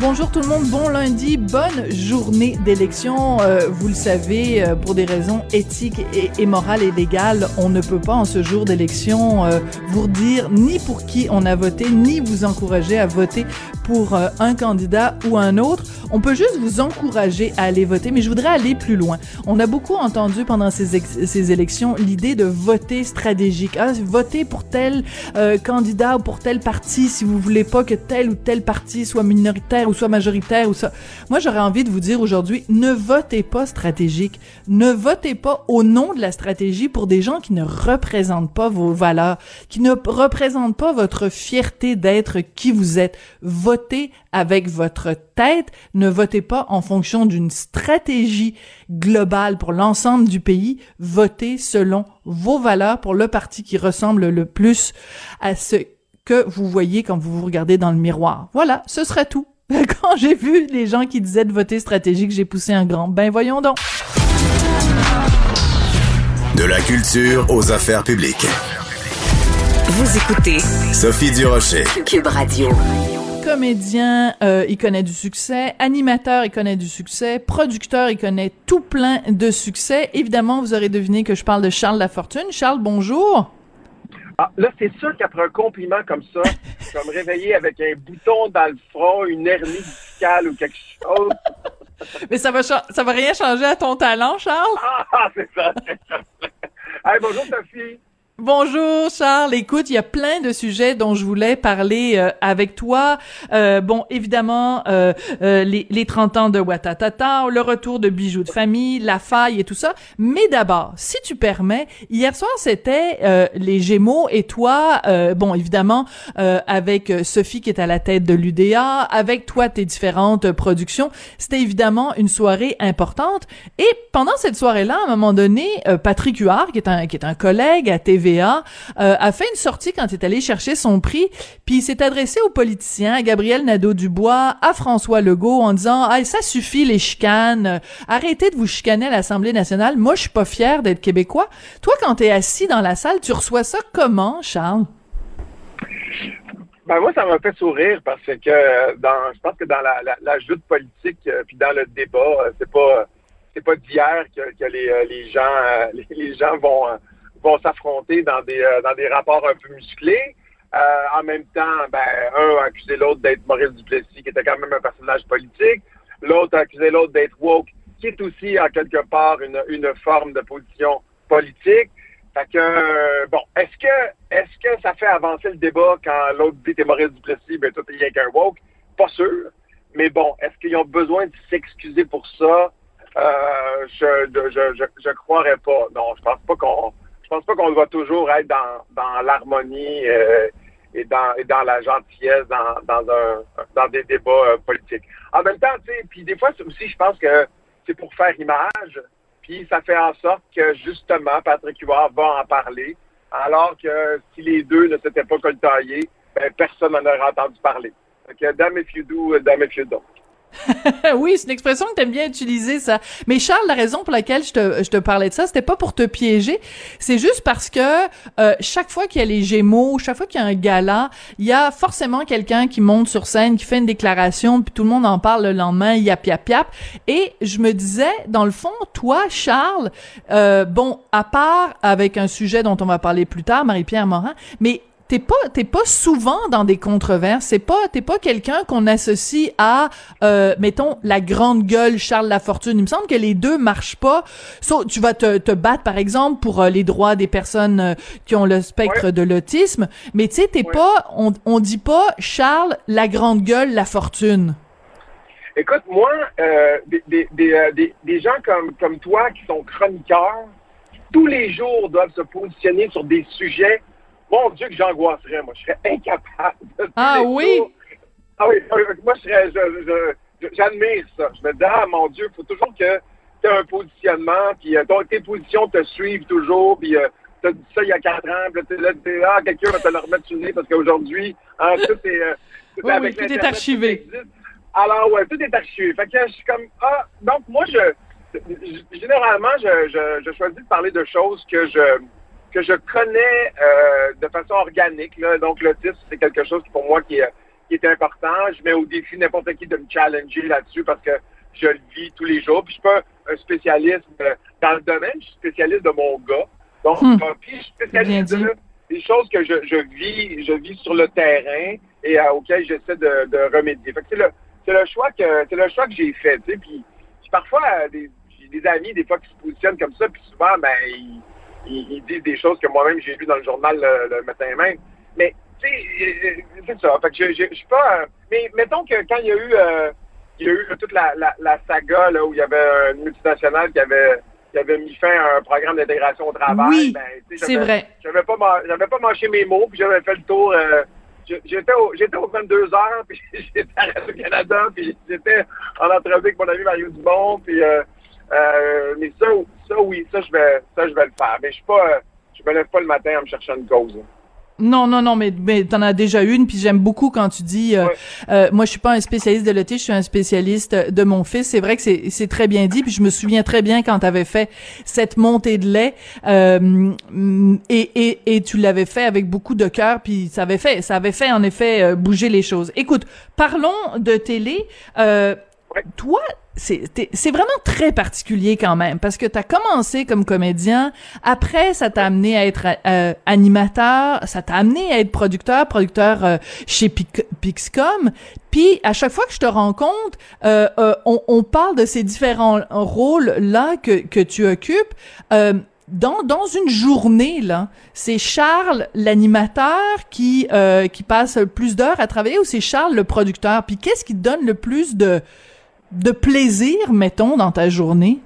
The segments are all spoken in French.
Bonjour tout le monde, bon lundi, bonne journée d'élection. Euh, vous le savez, euh, pour des raisons éthiques et, morales et légales, on ne peut pas en ce jour d'élection euh, vous dire ni pour qui on a voté, ni vous encourager à voter pour euh, un candidat ou un autre. On peut juste vous encourager à aller voter, mais je voudrais aller plus loin. On a beaucoup entendu pendant ces, élections l'idée de voter stratégique. Ah, voter pour tel euh, candidat ou pour tel parti si vous voulez pas que tel ou tel parti soit minoritaire ou soit majoritaire ou ça. Moi, j'aurais envie de vous dire aujourd'hui, ne votez pas stratégique. Ne votez pas au nom de la stratégie pour des gens qui ne représentent pas vos valeurs, qui ne représentent pas votre fierté d'être qui vous êtes. Votez avec votre tête. Ne votez pas en fonction d'une stratégie globale pour l'ensemble du pays. Votez selon vos valeurs pour le parti qui ressemble le plus à ce que vous voyez quand vous vous regardez dans le miroir. Voilà, ce serait tout. Quand j'ai vu les gens qui disaient de voter stratégique, j'ai poussé un grand. Ben voyons donc. De la culture aux affaires publiques. Vous écoutez Sophie Durocher. Cube Radio. Comédien, euh, il connaît du succès. Animateur, il connaît du succès. Producteur, il connaît tout plein de succès. Évidemment, vous aurez deviné que je parle de Charles Lafortune. Charles, bonjour. Ah, là, c'est sûr qu'après un compliment comme ça, je vais me réveiller avec un bouton dans le front, une hernie discale ou quelque chose. Mais ça va, ça va rien changer à ton talent, Charles? Ah, c'est ça, c'est ça. Hey, bonjour, Sophie. Bonjour Charles. Écoute, il y a plein de sujets dont je voulais parler euh, avec toi. Euh, bon, évidemment, euh, euh les, les 30 ans de Watatata, le retour de bijoux de famille, la faille et tout ça. Mais d'abord, si tu permets, hier soir c'était euh, les Gémeaux et toi, bon, évidemment, avec Sophie qui est à la tête de l'UDA, avec toi tes différentes productions, c'était évidemment une soirée importante. Et pendant cette soirée-là, à un moment donné, Patrick Huard, qui est un qui est un collègue à TV euh, a fait une sortie quand il est allé chercher son prix, puis il s'est adressé aux politiciens, à Gabriel Nadeau-Dubois, à François Legault, en disant « Ah, ça suffit les chicanes, arrêtez de vous chicaner à l'Assemblée nationale, moi je suis pas fier d'être québécois. » Toi, quand t'es assis dans la salle, tu reçois ça comment, Charles? Ben moi, ça m'a fait sourire parce que dans, je pense que dans la, joute politique euh, puis dans le débat, euh, c'est pas c'est pas d'hier que, que les, les gens les gens vont vont s'affronter dans des euh, dans des rapports un peu musclés. Euh, en même temps, ben, un a accusé l'autre d'être Maurice Duplessis, qui était quand même un personnage politique. L'autre a accusé l'autre d'être woke, qui est aussi en quelque part une, une forme de position politique. Fait que euh, bon, est-ce que est-ce que ça fait avancer le débat quand l'autre dit t'es Maurice Duplessis, ben toi t'es rien qu'un woke? Pas sûr. Mais bon, est-ce qu'ils ont besoin de s'excuser pour ça? Euh, je, je, je, je croirais pas. Non, je pense pas qu'on pense pas qu'on doit toujours être dans, dans l'harmonie euh, et, dans, et dans la gentillesse dans, dans, des débats euh, politiques. En même temps, puis des fois aussi, je pense que c'est pour faire image, puis ça fait en sorte que justement, Patrick Huard va en parler, alors que si les deux ne s'étaient pas coltaillés, ben, personne n'en aurait entendu parler. Donc, damn if you do, damn if you don't. oui, c'est une expression que t'aimes bien utiliser, ça. Mais Charles, la raison pour laquelle je te, je te parlais de ça, c'était pas pour te piéger. C'est juste parce que euh, chaque fois qu'il y a les Gémeaux, chaque fois qu'il y a un gala, il y a forcément quelqu'un qui monte sur scène, qui fait une déclaration, puis tout le monde en parle le lendemain, yap yap yap. Et je me disais, dans le fond, toi, Charles, euh, bon, à part avec un sujet dont on va parler plus tard, Marie-Pierre Morin, mais t'es pas t'es pas souvent dans des controverses c'est pas t'es pas quelqu'un qu'on associe à euh, mettons la grande gueule Charles Lafortune il me semble que les deux marchent pas so, tu vas te, te battre par exemple pour euh, les droits des personnes euh, qui ont le spectre Ouais. de l'autisme mais tu sais t'es Ouais. pas on, on dit pas Charles la grande gueule la fortune Écoute, moi, euh, des, des, des, des, des gens comme, comme toi qui sont chroniqueurs, tous les jours doivent se positionner sur des sujets. Mon Dieu, que j'angoisserais, moi. Je serais incapable. de Ah oui? Ah oui, ah oui, moi, je serais, je, je- je- j'admire ça. Je me dis, ah, mon Dieu, il faut toujours que tu aies un positionnement, puis euh, ton- tes positions te suivent toujours, puis euh, t'as dit ça il y a quatre ans, puis là, t'es là, ah, quelqu'un va te le remettre sur le nez parce qu'aujourd'hui, hein, tout est, euh, tout Oui, avec oui, tout est archivé. Alors, ouais, tout est archivé. Fait que je suis comme, ah, donc moi, je, généralement, je, je, je choisis de parler de choses que je, que je connais euh, de façon organique. Là. Donc, l'autisme, c'est quelque chose qui, pour moi qui est, qui est important. Je mets au défi n'importe qui de me challenger là-dessus parce que je le vis tous les jours. Puis, je suis pas un spécialiste dans le domaine, je suis spécialiste de mon gars. Donc, Hmm. euh, puis je suis spécialiste de des choses que je, je vis, je vis sur le terrain et euh, auxquelles j'essaie de, de remédier. Fait que c'est le, c'est le choix que c'est le choix que j'ai fait. Puis puis parfois des, j'ai des amis des fois qui se positionnent comme ça, puis souvent ben ils, ils, ils disent des choses que moi-même j'ai lues dans le journal le, le matin même. Mais tu sais, euh, c'est ça. Fait que je, je, je suis pas. euh, mais mettons que quand il y a eu euh, il y a eu toute la, la, la saga là, où il y avait une multinationale qui avait qui avait mis fin à un programme d'intégration au travail. Oui, ben, c'est j'avais- vrai. j'avais pas j'avais pas mâché mes mots puis j'avais fait le tour euh, j'étais au j'étais aux 22 heures puis j'étais à Radio-Canada puis j'étais en entrevue avec mon ami Mario Dubon puis euh, euh, mais ça ça oui ça je vais ça je vais le faire mais je suis pas euh, je me lève pas le matin en me cherchant une cause Non, non, non, mais, mais t'en as déjà une, puis j'aime beaucoup quand tu dis, euh, Ouais. euh, moi je suis pas un spécialiste de l'autisme, je suis un spécialiste de mon fils. C'est vrai que c'est c'est très bien dit, puis je me souviens très bien quand t'avais fait cette montée de lait, euh, et, et, et tu l'avais fait avec beaucoup de cœur, puis ça avait fait, ça avait fait en effet euh, bouger les choses. Écoute, parlons de télé. Ouais. toi, c'est vraiment très particulier quand même parce que tu as commencé comme comédien, après ça t'a amené à être euh, animateur, ça t'a amené à être producteur, producteur euh, chez Pic- Pixcom, puis à chaque fois que je te rencontre, euh, euh, on, on parle de ces différents rôles là que que tu occupes. Euh, dans, dans une journée, là, c'est Charles, l'animateur, qui, euh, qui passe plus d'heures à travailler ou c'est Charles, le producteur? Puis qu'est-ce qui te donne le plus de, de plaisir, mettons, dans ta journée?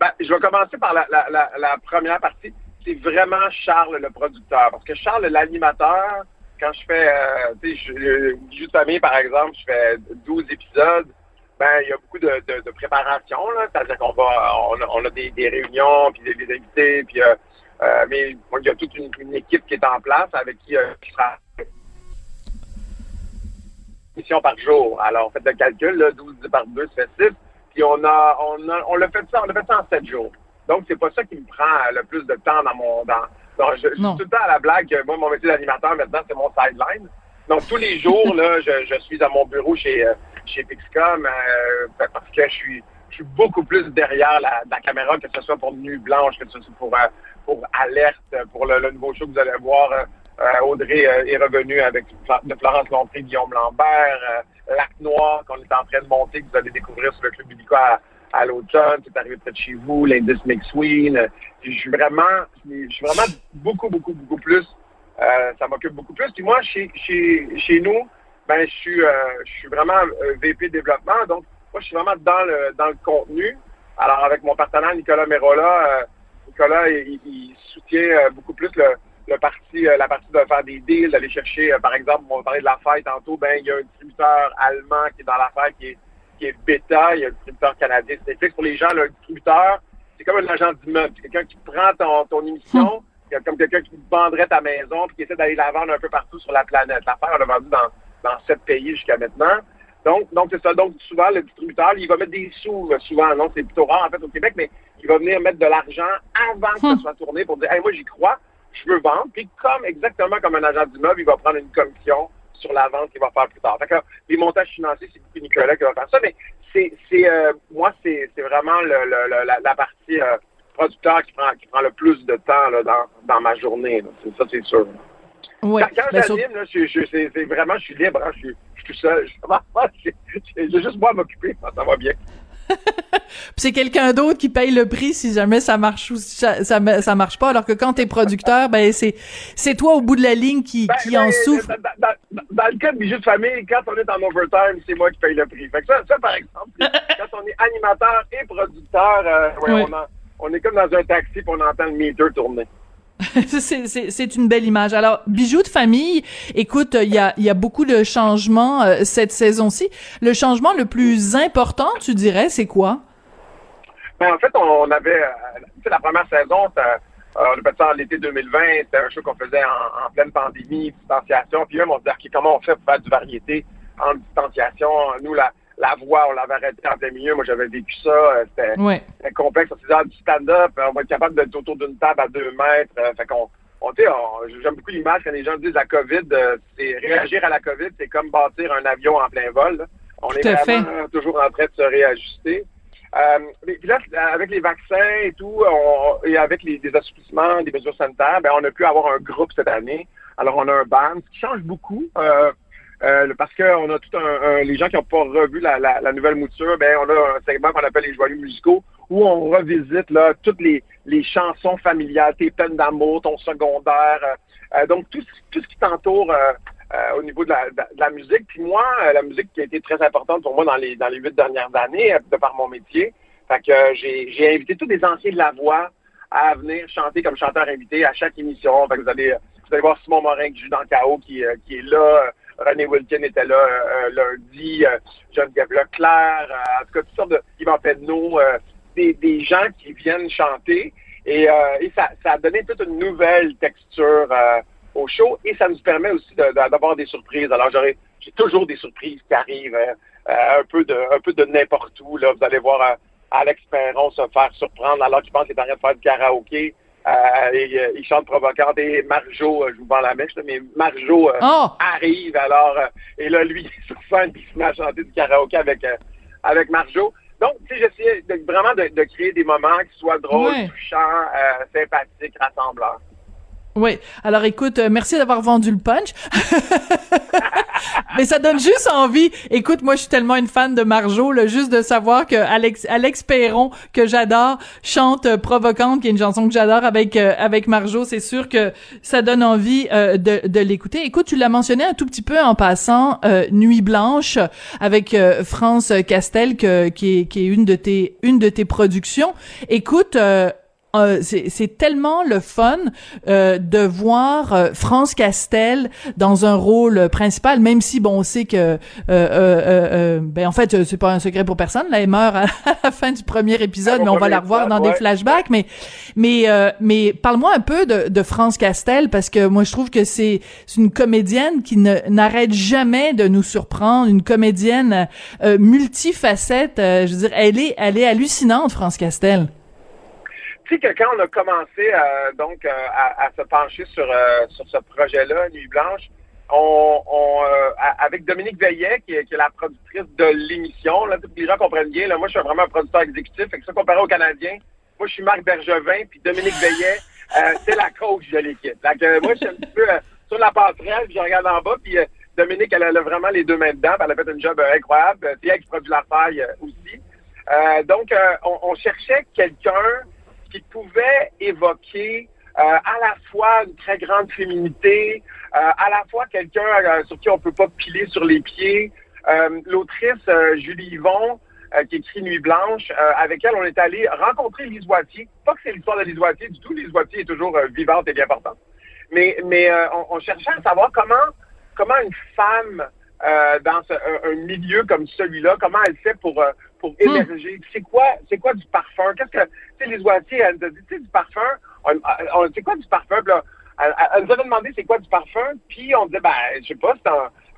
Ben, je vais commencer par la, la, la, première partie. C'est vraiment Charles le producteur. Parce que Charles, l'animateur, quand je fais, euh, tu sais, Bijou de famille, par exemple, je fais 12 épisodes, ben, il y a beaucoup de, préparation, là. C'est-à-dire qu'on va, on a, des, réunions, puis des, des invités, puis, euh, euh, mais il y a toute une, une équipe qui est en place avec qui euh, je travaille émissions par jour. Alors, faites le calcul, là, 12 par 2, ça fait 6. Puis on a, on a, on l'a fait ça, on l'a fait ça en 7 jours. Donc, c'est pas ça qui me prend euh, le plus de temps dans mon, dans, dans- je, je suis Non. tout le temps à la blague que moi, mon métier d'animateur, maintenant, c'est mon sideline. Donc, tous les jours, là, je, je suis à mon bureau chez, euh, chez Pixcom, euh, parce que je suis, je suis beaucoup plus derrière la, la caméra, que ce soit pour Nuit Blanche, que ce soit pour, euh, pour Alerte, pour le, le nouveau show que vous allez voir. Euh, Audrey euh, est revenue avec Florence Lompré, Guillaume Lambert, euh, Lac Noir qu'on est en train de monter, que vous allez découvrir sur le Club Illico à, à l'automne. C'est arrivé près de chez vous, l'indice McSween. Je suis vraiment, vraiment beaucoup, beaucoup, beaucoup plus. ça m'occupe beaucoup plus. Puis moi, chez, chez, chez nous, ben, je suis, je suis vraiment VP développement. Donc, moi, je suis vraiment dans le, dans le contenu. Alors, avec mon partenaire Nicolas Merola, Nicolas, il, soutient beaucoup plus le, le parti, euh, la partie de faire des deals, d'aller chercher, euh, par exemple, on va parler de la fête tantôt, ben, il y a un distributeur allemand qui est dans l'affaire qui est, qui est bêta, il y a un distributeur canadien. C'est fixe pour les gens, un distributeur, c'est comme un agent d'immeuble. C'est quelqu'un qui prend ton, ton émission, a comme quelqu'un qui vendrait ta maison puis qui essaie d'aller la vendre un peu partout sur la planète. L'affaire, on l'a vendue dans, dans sept pays jusqu'à maintenant. Donc, donc c'est ça. Donc, souvent, le distributeur, il va mettre des sous, euh, souvent. Non, c'est plutôt rare, en fait, au Québec, mais il va venir mettre de l'argent avant que ça soit tourné pour dire, hey, moi, j'y crois, je veux vendre. Puis, comme, exactement comme un agent d'immeuble, il va prendre une commission sur la vente qu'il va faire plus tard. Les montages financiers, c'est beaucoup Nicolas qui va faire ça, mais c'est, c'est, euh, moi, c'est, c'est vraiment le, le- le- la, la partie euh, producteur qui prend, qui prend le plus de temps là, dans, dans ma journée. là. C'est, ça, c'est sûr. Ouais. Quand, quand Ben, j'anime, là, je, je, c'est, c'est vraiment, je suis libre, hein, je, suis, je suis tout seul. J'ai juste moi à m'occuper, ça va bien. C'est quelqu'un d'autre qui paye le prix si jamais ça marche ou si ça, ça, ça marche pas. Alors que quand t'es producteur, ben c'est c'est toi au bout de la ligne qui, Ben, qui ben, en souffre. Dans, dans- le cas de bijou de famille, quand on est en overtime, c'est moi qui paye le prix. Fait que ça, ça par exemple, quand on est animateur et producteur, euh, ouais. On, en- on est comme dans un taxi puis on entend le meter tourner. c'est, une belle image. Alors, bijoux de famille, écoute, il y a, beaucoup de changements euh, cette saison-ci. Le changement le plus important, tu dirais, c'est quoi? Ben, en fait, on, avait, euh, la première saison, ça- on a fait ça l'été 2020, c'était un show qu'on faisait en, pleine pandémie, distanciation. Puis même, on se dit, OK, comment on fait pour faire du variété en distanciation? Nous, la, la voix, on l'avait arrêté en plein milieu. Moi, j'avais vécu ça. Euh, c'était complexe. On dit, ah, du stand-up, on va être capable d'être autour d'une table à deux mètres. Euh, fait qu'on, on, j'aime beaucoup l'image quand les gens disent la COVID, euh, c'est réagir à la COVID, c'est comme bâtir un avion en plein vol. On est vraiment toujours en train de se réajuster. Euh, puis là, avec les vaccins et tout, et avec les, des assouplissements des mesures sanitaires, ben, on a pu avoir un groupe cette année. Alors, on a un band qui change beaucoup. Euh, euh, parce qu'on a tout un, les gens qui n'ont pas revu la, la, nouvelle mouture, ben on a un segment qu'on appelle les joyeux musicaux où on revisite là toutes les, les chansons familiales, tes peines d'amour, ton secondaire, euh, donc tout, tout ce qui t'entoure euh, au niveau de la, de la, musique. Puis moi, euh, la musique qui a été très importante pour moi dans les dans les huit dernières années, euh, de par mon métier. Fait que j'ai, invité tous les anciens de la voix à venir chanter comme chanteur invité à chaque émission. Fait que vous allez vous allez voir Simon Morin qui joue dans le chaos qui, qui est là. René Wilkin était là lundi, Geneviève Leclerc, en tout cas toutes sortes de Yvan Pedneau, des, des gens qui viennent chanter. Et, ça, a donné toute une nouvelle texture au show et ça nous permet aussi d'avoir des surprises. Alors, j'ai toujours des surprises qui arrivent hein. euh, un peu de, un peu de n'importe où. Là. Vous allez voir euh, Alex Perron se faire surprendre alors qu'il pense qu'il est en train de faire du karaoké. Euh, et, il chante provocante et Marjo, je vous vends la mèche, mais Marjo oh! arrive alors et là lui sur scène il se met à chanter du karaoké avec avec Marjo. Donc, tu sais, j'essayais vraiment de, créer des moments qui soient drôles, touchants, sympathiques, rassembleurs. Oui. Alors écoute, euh, merci d'avoir vendu le punch. Mais ça donne juste envie. Écoute, moi je suis tellement une fan de Marjo, là, juste de savoir que Alex Alex Perron que j'adore chante euh, Provocante, qui est une chanson que j'adore avec euh, avec Marjo, c'est sûr que ça donne envie de, de l'écouter. Écoute, tu l'as mentionné un tout petit peu en passant Nuit blanche avec France Castel qui est qui est une de tes une de tes productions. Écoute, euh, c'est tellement le fun euh, de voir euh, France Castel dans un rôle principal, même si bon, on sait que ben en fait c'est pas un secret pour personne, là elle meurt à, la fin du premier épisode, mais on va la revoir dans des flashbacks. Mais mais mais parle-moi un peu de, de, France Castel parce que moi je trouve que c'est une comédienne qui n'arrête jamais de nous surprendre, une comédienne multifacette. je veux dire, elle est elle est hallucinante, France Castel que quand on a commencé euh, donc euh, à, se pencher sur, euh, sur ce projet-là, Nuit Blanche, on, avec Dominique Veillet, qui est, la productrice de l'émission, là, les gens comprennent bien, là, moi je suis vraiment un producteur exécutif, et que ça comparé aux Canadiens, moi je suis Marc Bergevin, puis Dominique Veillet, c'est la coach de l'équipe. Donc moi je suis un petit peu sur la passerelle, puis je regarde en bas, puis Dominique, elle a vraiment les deux mains dedans, elle a fait un job incroyable, c'est elle qui produit la faille aussi. donc on, on cherchait quelqu'un qui pouvait évoquer euh, à la fois une très grande féminité, euh, à la fois quelqu'un euh, sur qui on peut pas piler sur les pieds. L'autrice Julie Yvon, qui écrit Nuit Blanche, avec elle on est allé rencontrer Lise Wattier. Pas que c'est l'histoire de Lise Wattier du tout, Lise Wattier est toujours vivante et bien portante. Mais, on, cherchait à savoir comment une femme dans un, milieu comme celui-là, comment elle fait pour pour hmm. émerger. C'est quoi, c'est quoi du parfum? Qu'est-ce que, tu sais, les oitiers, elle nous a dit, tu sais, du parfum, c'est quoi du parfum? Puis là, elle, nous avait demandé c'est quoi du parfum, puis on disait, ben, je sais pas,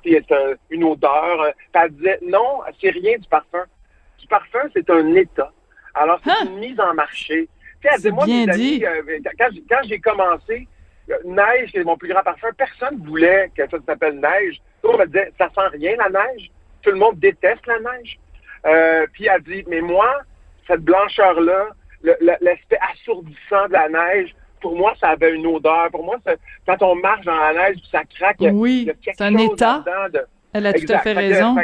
c'est un, une odeur. Puis elle disait, non, c'est rien du parfum. Du parfum, c'est un état. Alors, c'est une mise en marché. Tu sais, elle disait, moi, mes amis, euh, quand, j'ai commencé, euh, neige, c'est mon plus grand parfum. Personne voulait que ça s'appelle neige. Tout le monde me disait, ça sent rien, la neige. Tout le monde déteste la neige. Euh, puis elle dit, mais moi, cette blancheur-là, l'aspect assourdissant de la neige, pour moi, ça avait une odeur. Pour moi, quand on marche dans la neige, ça craque. Oui, c'est un état. Elle a tout à fait raison.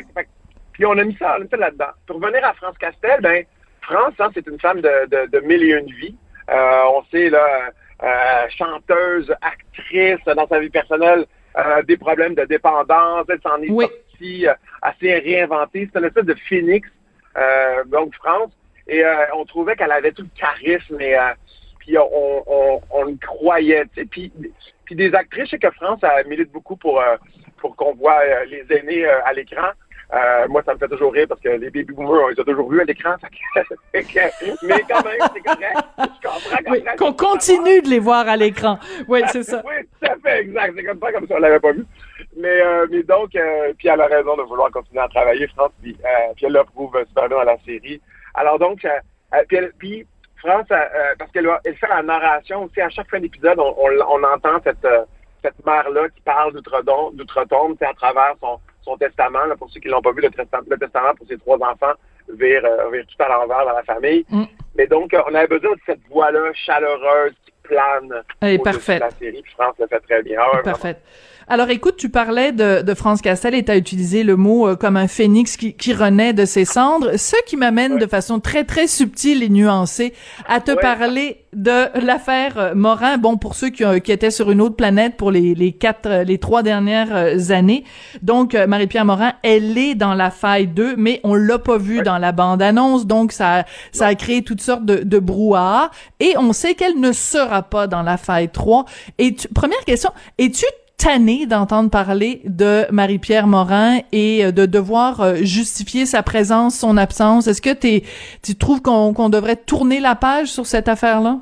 puis on a mis ça, là-dedans. Pour revenir à France Castel, ben France, hein, c'est une femme de, de, de mille et une vies. Euh, on sait là, euh, chanteuse, actrice dans sa vie personnelle, des problèmes de dépendance. Elle s'en est sortie assez réinventée. C'est une espèce de phoenix, euh, donc France. Et euh, on trouvait qu'elle avait tout le charisme et euh, puis on, on, on, croyait. Puis, des actrices, je sais que France a milite beaucoup pour, pour qu'on voit les aînés à l'écran. Euh, moi, ça me fait toujours rire parce que les baby boomers, on les a toujours vus à l'écran. mais quand même, c'est correct. Je comprends. Oui, qu'on continue de les voir à l'écran. Oui, c'est ça. oui, tout à fait, exact. C'est comme ça, comme si on l'avait pas vu. Mais, euh, mais donc, euh, puis elle a raison de vouloir continuer à travailler, France, puis, euh, puis elle le prouve super bien dans la série. Alors donc, euh, euh, puis, elle- puis France, parce qu'elle va- elle fait la narration aussi, à chaque fin d'épisode, on, on, on entend cette, cette mère-là qui parle d'outre-tombe, à travers son, son testament, là, pour ceux qui l'ont pas vu, le testament, le testament pour ses trois enfants vire, euh, vire tout à l'envers dans la famille. Mm. Mais donc, euh, on avait besoin de cette voix-là chaleureuse qui plane parfaite. de la série, puis France le fait très bien. Ah. Alors écoute, tu parlais de, de France Castel et tu as utilisé le mot euh, comme un phénix qui, qui renaît de ses cendres, ce qui m'amène de façon très très subtile et nuancée à te Ouais. parler de l'affaire euh, Morin. Bon, pour ceux qui, ont- qui étaient sur une autre planète pour les, les quatre, euh, les trois dernières euh, années. Donc euh, Marie-Pierre Morin, elle est dans la faille 2, mais on l'a pas vue dans la bande-annonce, donc ça, ça a créé toutes sortes de, de brouhaha. Et on sait qu'elle ne sera pas dans la faille 3. Et tu- première question, es-tu tanné d'entendre parler de Marie-Pierre Morin et euh, de devoir euh, justifier sa présence, son absence. Est-ce que tu trouves qu'on devrait tourner la page sur cette affaire-là?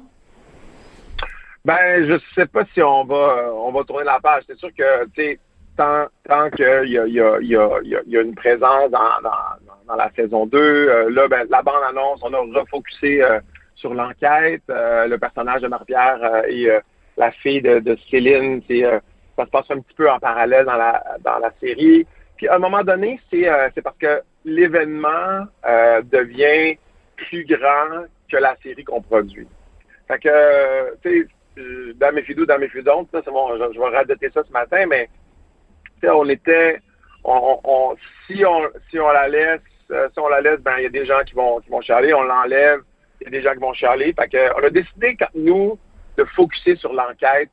Ben, je sais pas si on va euh, on va tourner la page. C'est sûr que tu tant, tant qu'il y a, y, a, y, a, y a- une présence dans, dans, la saison 2, euh, là, ben, la bande annonce, on a refocusé sur l'enquête. le personnage de Marie-Pierre et la fille de, de Céline, c'est ça se passe un petit peu en parallèle dans la dans la série. Puis à un moment donné, c'est euh, parce que l'événement euh, devient plus grand que la série qu'on produit. Fait que, euh, tu sais, dans mes fidous, dans mes fidons, c'est bon, je, vais radoter ça ce matin, mais on était, on, on- si on si on la laisse, si on la laisse, ben il y a des gens qui vont qui vont on l'enlève, il y a des gens qui vont chialer. Fait on a décidé nous de focuser sur l'enquête,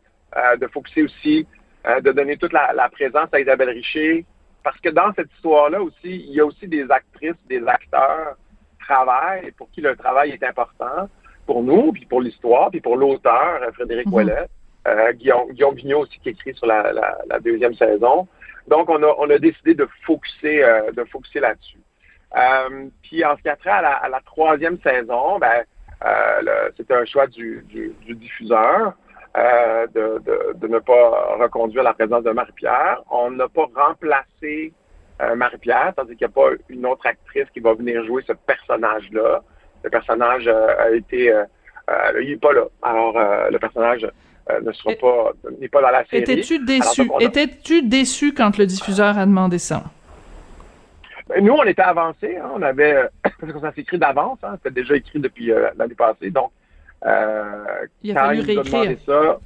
de focuser aussi, euh, de donner toute la, la présence à Isabelle Richer, parce que dans cette histoire-là aussi, il y a aussi des actrices, des acteurs travaillent pour qui le travail est important pour nous, puis pour l'histoire, puis pour l'auteur, euh, Frédéric Mhm. Ouellet, euh, Guillaume, Guillaume Vigneault aussi qui écrit sur la, la- la deuxième saison. Donc, on a, on a décidé de focuser, euh, de focuser là-dessus. Euh, puis en ce qui a trait à la, à la troisième saison, ben, euh, c'était un choix du, du, du diffuseur euh, de, de, de ne pas reconduire la présence de Marie-Pierre. On n'a pas remplacé euh, Marie-Pierre, tandis qu'il n'y a pas une autre actrice qui va venir jouer ce personnage-là. Le personnage euh, a été... il n'est pas là. Alors, le personnage ne sera Et- pas... n'est pas dans la série. Étais-tu déçu? A- Étais-tu déçu quand le diffuseur a demandé ça? Ben, Nous, on était avancés. hein. on avait, parce que ça s'écrit d'avance. Hein, C'était déjà écrit depuis l'année passée. Donc, Il a quand fallu il réécrire. ça,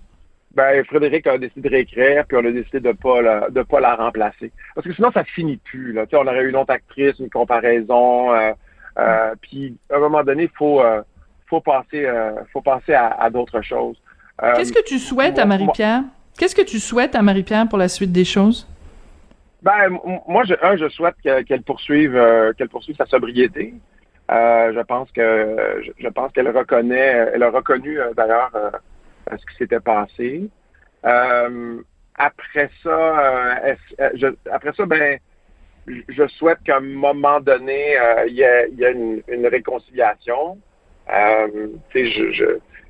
ben, Frédéric a décidé de réécrire, puis on a décidé de pas la, de pas la remplacer. Parce que sinon, ça finit plus. Là. On aurait eu une autre actrice, une comparaison. Euh, euh, puis, à un moment donné, il faut, euh, faut passer, euh, faut passer à, à d'autres choses. Qu'est-ce que tu souhaites à Marie-Pierre? Qu'est-ce que tu souhaites à Marie-Pierre pour la suite des choses? Ben, moi, je, un, je souhaite que- qu'elle poursuive, qu'elle poursuive sa sobriété. Euh, je pense que, je, pense qu'elle reconnaît, elle a reconnu euh, d'ailleurs euh, ce qui s'était passé. Après ça, je- après ça, ben, je- souhaite qu'à un moment donné, il y ait, y ait une, réconciliation. Il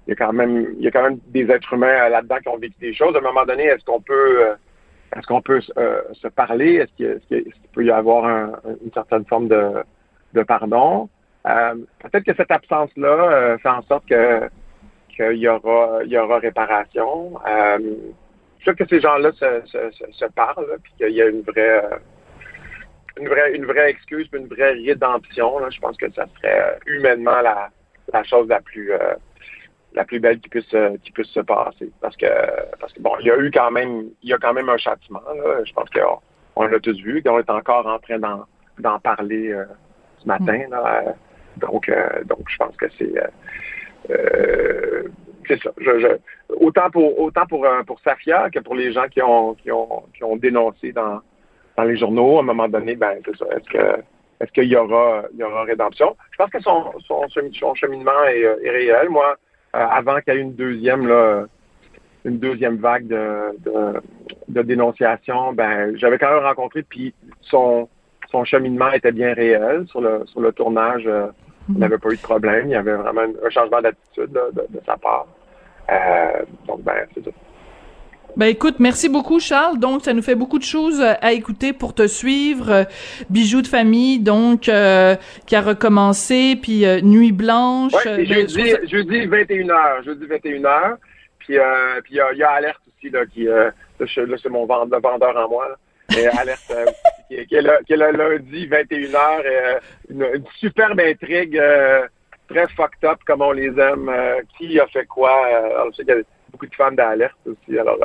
y a quand même, il y a quand même des êtres humains là-dedans qui ont vécu des choses. À un moment donné, est-ce qu'on peut est-ce qu'on peut se parler? Est-ce qu'il, peut y avoir un- une certaine forme de pardon? Euh, peut-être que cette absence-là euh, fait en sorte que qu'il y aura, il y aura réparation. Euh, je souhaite que ces gens-là se, parlent, puis qu'il y a une vraie, euh, une vraie, une vraie excuse, une vraie rédemption. Je pense que ça serait humainement la, la chose la plus, la plus belle qui puisse, qui puisse se passer. Parce que, parce que bon, il y a eu quand même, il y a quand même un châtiment. Je pense qu'on on l'a tous vu, qu'on est encore en train d'en, parler ce matin. Donc, euh, donc, je pense que c'est, euh, euh, ça. Autant pour, autant pour, pour Safia que pour les gens qui ont, qui ont, qui ont dénoncé dans, dans les journaux, à un moment donné, ben, c'est ça. Est-ce que, est-ce qu'il y aura, il y aura rédemption? Je pense que son, son, cheminement est, réel. Moi, avant qu'il y ait une deuxième, une deuxième vague de, de, dénonciation, ben, j'avais quand même rencontré, puis son, son cheminement était bien réel sur le sur le tournage. On n'avait pas eu de problème. Il y avait vraiment un changement d'attitude de, de sa part. Euh, donc, ben, c'est ça. Ben écoute, merci beaucoup Charles. Donc ça nous fait beaucoup de choses euh, à écouter pour te suivre. Euh, Bijoux de famille, donc euh, qui a recommencé, puis euh, Nuit blanche. Ouais, ben, je jeudi, trouve ça- jeudi 21h. Jeudi 21h. Puis, puis il y a, il y a Alerte aussi, là, qui, là, c'est mon vend- le vendeur en moi, là. Alerte, euh, aussi, qui, est- qui est le, qui est le lundi 21h. euh, une, une superbe intrigue, euh, très fucked up, comme on les aime. Euh, qui a fait quoi? Alors, je sais qu'il y a beaucoup de fans d'Alerte aussi, alors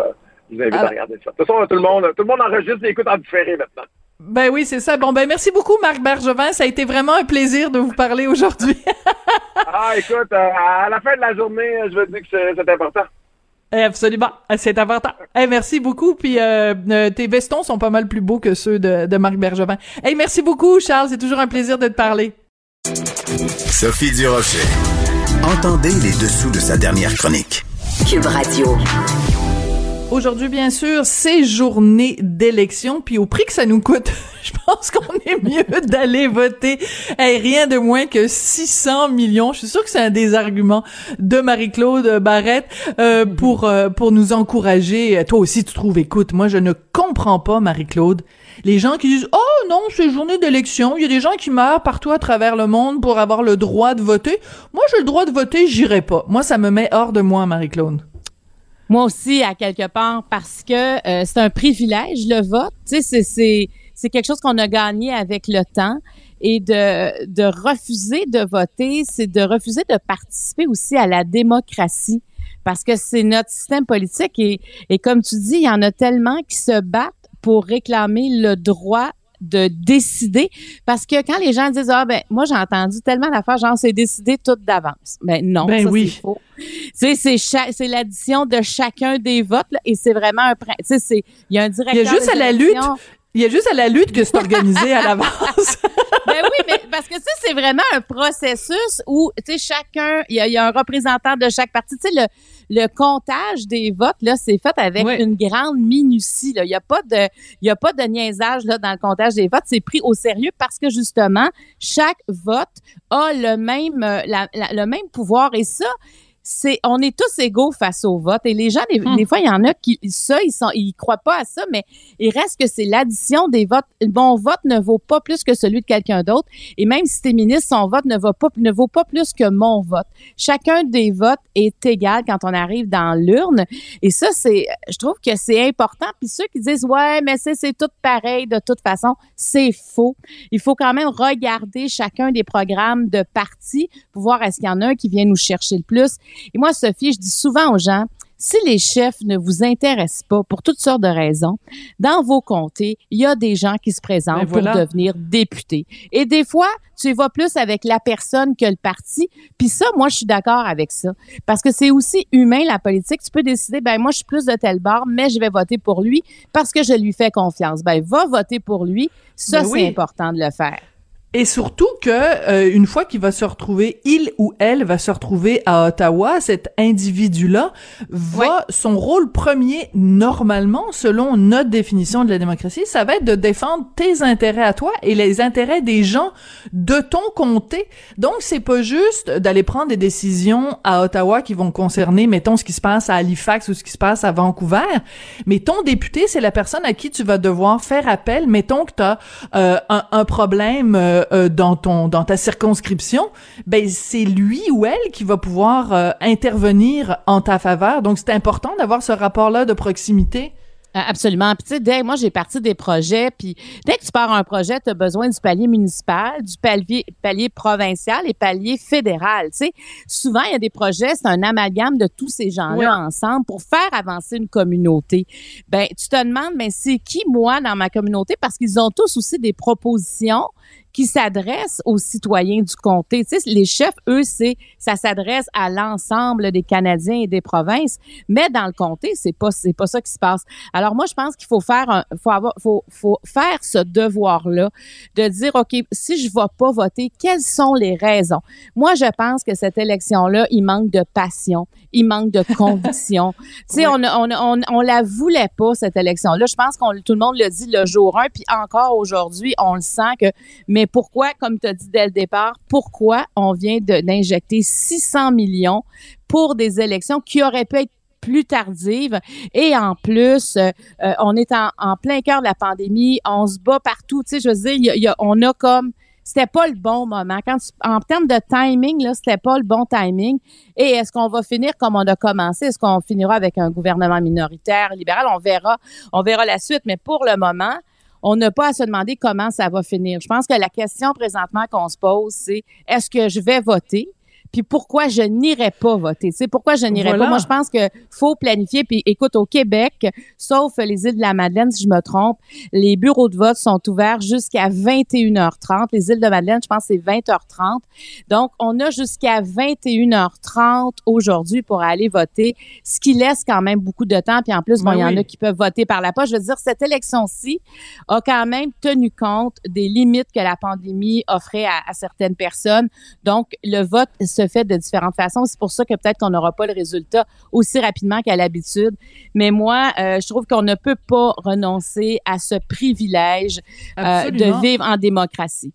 je vous invite à regarder ça. De toute façon, tout le monde, tout le monde enregistre et écoute en différé maintenant. Ben oui, c'est ça. Bon, ben merci beaucoup Marc Bergevin. Ça a été vraiment un plaisir de vous parler aujourd'hui. Ah, écoute, à la fin de la journée, je veux dire que c'est important. Absolument, c'est important. Eh, merci beaucoup. Puis euh, euh, tes vestons sont pas mal plus beaux que ceux de, de Marc Bergevin. Eh, merci beaucoup, Charles. C'est toujours un plaisir de te parler. Sophie Durocher. Entendez les dessous de sa dernière chronique. Cube Radio. Aujourd'hui, bien sûr, c'est journée d'élection, puis au prix que ça nous coûte, je pense qu'on est mieux d'aller voter. Hey, rien de moins que 600 millions. Je suis sûre que c'est un des arguments de Marie-Claude Barrette euh, pour euh, pour nous encourager. Toi aussi, tu trouves. Écoute, moi, je ne comprends pas, Marie-Claude. Les gens qui disent oh non c'est journée d'élection, il y a des gens qui meurent partout à travers le monde pour avoir le droit de voter. Moi j'ai le droit de voter, j'irai pas. Moi ça me met hors de moi Marie-Claude. Moi aussi, à quelque part, parce que euh, c'est un privilège, le vote. Tu sais, c'est, quelque chose qu'on a gagné avec le temps. Et de, de refuser de voter, c'est de refuser de participer aussi à la démocratie. Parce que c'est notre système politique. Et, et comme tu dis, il y en a tellement qui se battent pour réclamer le droit de décider parce que quand les gens disent ah ben moi j'ai entendu tellement d'affaires genre c'est décidé tout d'avance ben non Ben ça, oui. c'est faux tu sais c'est l'addition de chacun des votes là, et c'est vraiment un tu sais c'est il y a un directeur Il y a juste à la lutte. Il y a juste à la lutte que c'est organisé à l'avance. ben oui, mais parce que ça, c'est vraiment un processus où, tu sais, chacun, il y, a- il y a un représentant de chaque parti. Tu sais, le, le comptage des votes, là, c'est fait avec une grande minutie, là. Il n'y a pas de, il y a pas de niaisage, là, dans le comptage des votes. C'est pris au sérieux parce que, justement, chaque vote a le même, euh, la- la- le même pouvoir. Et ça, c'est on est tous égaux face au vote. Et les gens des, Hmm. des fois il y en a qui ça ils sont ils croient pas à ça mais il reste que c'est l'addition des votes. Mon vote ne vaut pas plus que celui de quelqu'un d'autre. Et même si t'es ministre son vote ne vaut pas ne vaut pas plus que mon vote. Chacun des votes est égal quand on arrive dans l'urne. Et ça c'est je trouve que c'est important. Puis ceux qui disent ouais mais c'est c'est tout pareil de toute façon c'est faux. Il faut quand même regarder chacun des programmes de partis pour voir est-ce qu'il y en a un qui vient nous chercher le plus et moi, Sophie, je dis souvent aux gens, si les chefs ne vous intéressent pas pour toutes sortes de raisons, dans vos comtés, il y a des gens qui se présentent Ben voilà. pour devenir députés. Et des fois, tu y vas plus avec la personne que le parti. Puis ça, moi, je suis d'accord avec ça. Parce que c'est aussi humain, la politique. Tu peux décider, ben moi, je suis plus de tel bord, mais je vais voter pour lui parce que je lui fais confiance. Ben, va voter pour lui. Ça, Ben c'est oui. important de le faire. Et surtout que euh, une fois qu'il va se retrouver, il ou elle va se retrouver à Ottawa, cet individu-là va son rôle premier normalement, selon notre définition de la démocratie, ça va être de défendre tes intérêts à toi et les intérêts des gens de ton comté. Donc c'est pas juste d'aller prendre des décisions à Ottawa qui vont concerner, mettons ce qui se passe à Halifax ou ce qui se passe à Vancouver, mais ton député c'est la personne à qui tu vas devoir faire appel. Mettons que tu as un, un problème euh, euh, dans ton dans ta circonscription, ben c'est lui ou elle qui va pouvoir euh, intervenir en ta faveur. Donc c'est important d'avoir ce rapport-là de proximité. Euh, Absolument. Puis tu sais, dès moi j'ai parti des projets, puis dès que tu pars un projet, tu as besoin du palier municipal, du palier palier provincial et palier fédéral. Tu sais, souvent il y a des projets, c'est un amalgame de tous ces gens-là ensemble pour faire avancer une communauté. Ben tu te demandes, mais c'est qui moi dans ma communauté? Parce qu'ils ont tous aussi des propositions qui s'adresse aux citoyens du comté. Tu sais, les chefs, eux, c'est ça s'adresse à l'ensemble des Canadiens et des provinces, mais dans le comté, c'est pas c'est pas ça qui se passe. Alors moi, je pense qu'il faut faire un, faut avoir faut faut faire ce devoir là de dire OK, si je vais pas voter, quelles sont les raisons? Moi, je pense que cette élection là, il manque de passion, il manque de conviction. tu sais, on, on, on on la voulait pas cette élection là. Je pense qu'on tout le monde le dit le jour 1 puis encore aujourd'hui, on le sent que mais pourquoi comme tu as dit dès le départ, pourquoi on vient d'injecter 600 millions pour des élections qui auraient pu être plus tardives? Et en plus euh, euh, on est en, plein cœur de la pandémie, on se bat partout, tu sais je veux dire on a comme c'était pas le bon moment. En termes de timing, là, c'était pas le bon timing. Et est-ce qu'on va finir comme on a commencé? Est-ce qu'on finira avec un gouvernement minoritaire, libéral? On verra. On verra la suite. Mais pour le moment, on n'a pas à se demander comment ça va finir. Je pense que la question présentement qu'on se pose, c'est est-ce que je vais voter? Puis pourquoi je n'irai pas voter? Tu sais, pourquoi je n'irai Voilà. pas? Moi, je pense que faut planifier. Puis écoute, au Québec, sauf les îles de la Madeleine, si je me trompe, les bureaux de vote sont ouverts jusqu'à 21h30. Les îles de Madeleine, je pense c'est 20h30. Donc, on a jusqu'à 21h30 aujourd'hui pour aller voter, ce qui laisse quand même beaucoup de temps. Puis en plus, bon, Ben il y en a qui peuvent voter par la poche. Je veux dire, cette élection-ci a quand même tenu compte des limites que la pandémie offrait à, à certaines personnes. Donc, le vote se fait de différentes façons. C'est pour ça que peut-être qu'on n'aura pas le résultat aussi rapidement qu'à l'habitude. Mais moi, euh, je trouve qu'on ne peut pas renoncer à ce privilège euh, de vivre en démocratie.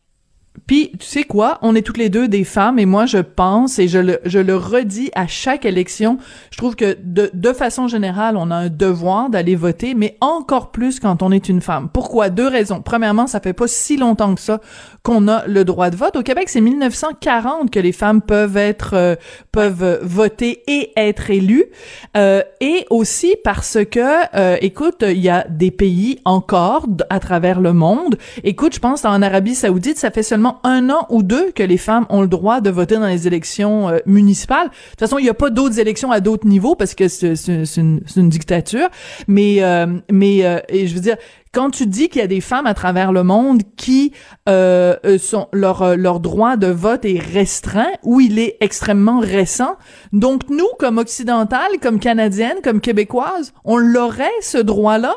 Puis, tu sais quoi? On est toutes les deux des femmes et moi, je pense, et je le, je le redis à chaque élection, je trouve que de, de façon générale, on a un devoir d'aller voter, mais encore plus quand on est une femme. Pourquoi? Deux raisons. Premièrement, ça fait pas si longtemps que ça qu'on a le droit de vote. Au Québec, c'est 1940 que les femmes peuvent être, euh, peuvent euh, voter et être élues. Euh, et aussi parce que, euh, écoute, il y a des pays encore à travers le monde. Écoute, je pense en Arabie Saoudite, ça fait seulement un an ou deux que les femmes ont le droit de voter dans les élections euh, municipales. De toute façon, il n'y a pas d'autres élections à d'autres niveaux parce que c'est une, une dictature. Mais, euh, mais euh, et je veux dire, quand tu dis qu'il y a des femmes à travers le monde qui euh, euh, sont leur euh, leur droit de vote est restreint ou il est extrêmement récent. Donc nous, comme occidentales, comme canadiennes, comme québécoises, on l'aurait ce droit-là?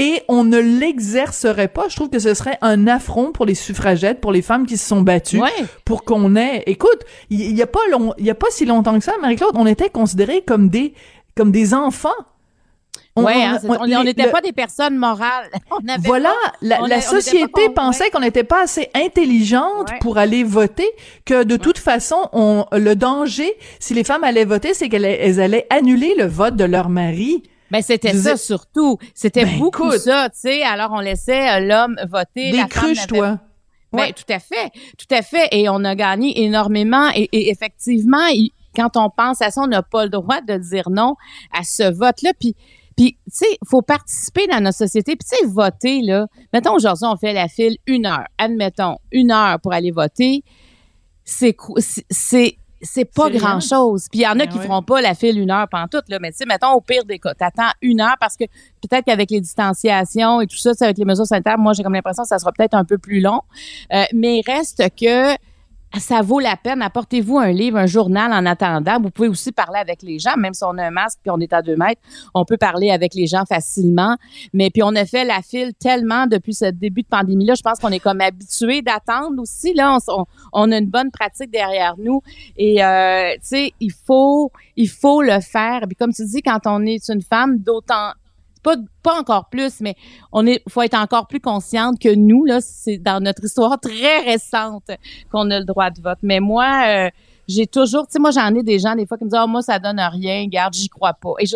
Et on ne l'exercerait pas. Je trouve que ce serait un affront pour les suffragettes, pour les femmes qui se sont battues, Ouais. pour qu'on ait. Écoute, il il y, a pas long, il y a pas si longtemps que ça, Marie-Claude, on était considérés comme des comme des enfants. On- ouais, on- hein, n'était le- pas des personnes morales. On avait voilà, pas- la, on on société pensait qu'on n'était pas assez intelligente Ouais. pour aller voter, que de toute façon, on, le danger, si les femmes allaient voter, c'est qu'elles elles allaient annuler le vote de leur mari. Ben c'était ça surtout. C'était Ben, beaucoup écoute. ça, tu sais. Alors on laissait euh, l'homme voter. Des la femme cruches, n'avait- toi. Ben, Ouais. tout à fait, tout à fait. Et on a gagné énormément. Et, et effectivement, il- quand on pense à ça, on n'a pas le droit de dire non à ce vote-là. Puis, puis tu sais, faut participer dans notre société. Puis, tu sais, voter, là. Mettons, aujourd'hui, on fait la file une heure. Admettons, une heure pour aller voter. C'est c'est- c'est pas C'est rien. grand chose. Puis il y en a Ben qui ouais. feront pas la file une heure pendant toute, là. Mais tu sais, mettons, au pire des cas, t'attends une heure parce que peut-être qu'avec les distanciations et tout ça, avec les mesures sanitaires, moi, j'ai comme l'impression que ça sera peut-être un peu plus long. Euh, mais il reste que ça vaut la peine. Apportez-vous un livre, un journal en attendant. Vous pouvez aussi parler avec les gens, même si on a un masque puis on est à deux mètres, on peut parler avec les gens facilement. Mais puis on a fait la file tellement depuis ce début de pandémie-là. Je pense qu'on est comme habitué d'attendre aussi. Là, on a une bonne pratique derrière nous. Et euh, tu sais, il faut, il faut le faire. Puis comme tu dis, quand on est une femme, d'autant pas, pas encore plus, mais on est, faut être encore plus consciente que nous, là, c'est dans notre histoire très récente qu'on a le droit de vote. Mais moi, euh, j'ai toujours, tu sais, moi, j'en ai des gens, des fois, qui me disent, ah, moi, ça donne rien, garde, j'y crois pas. Et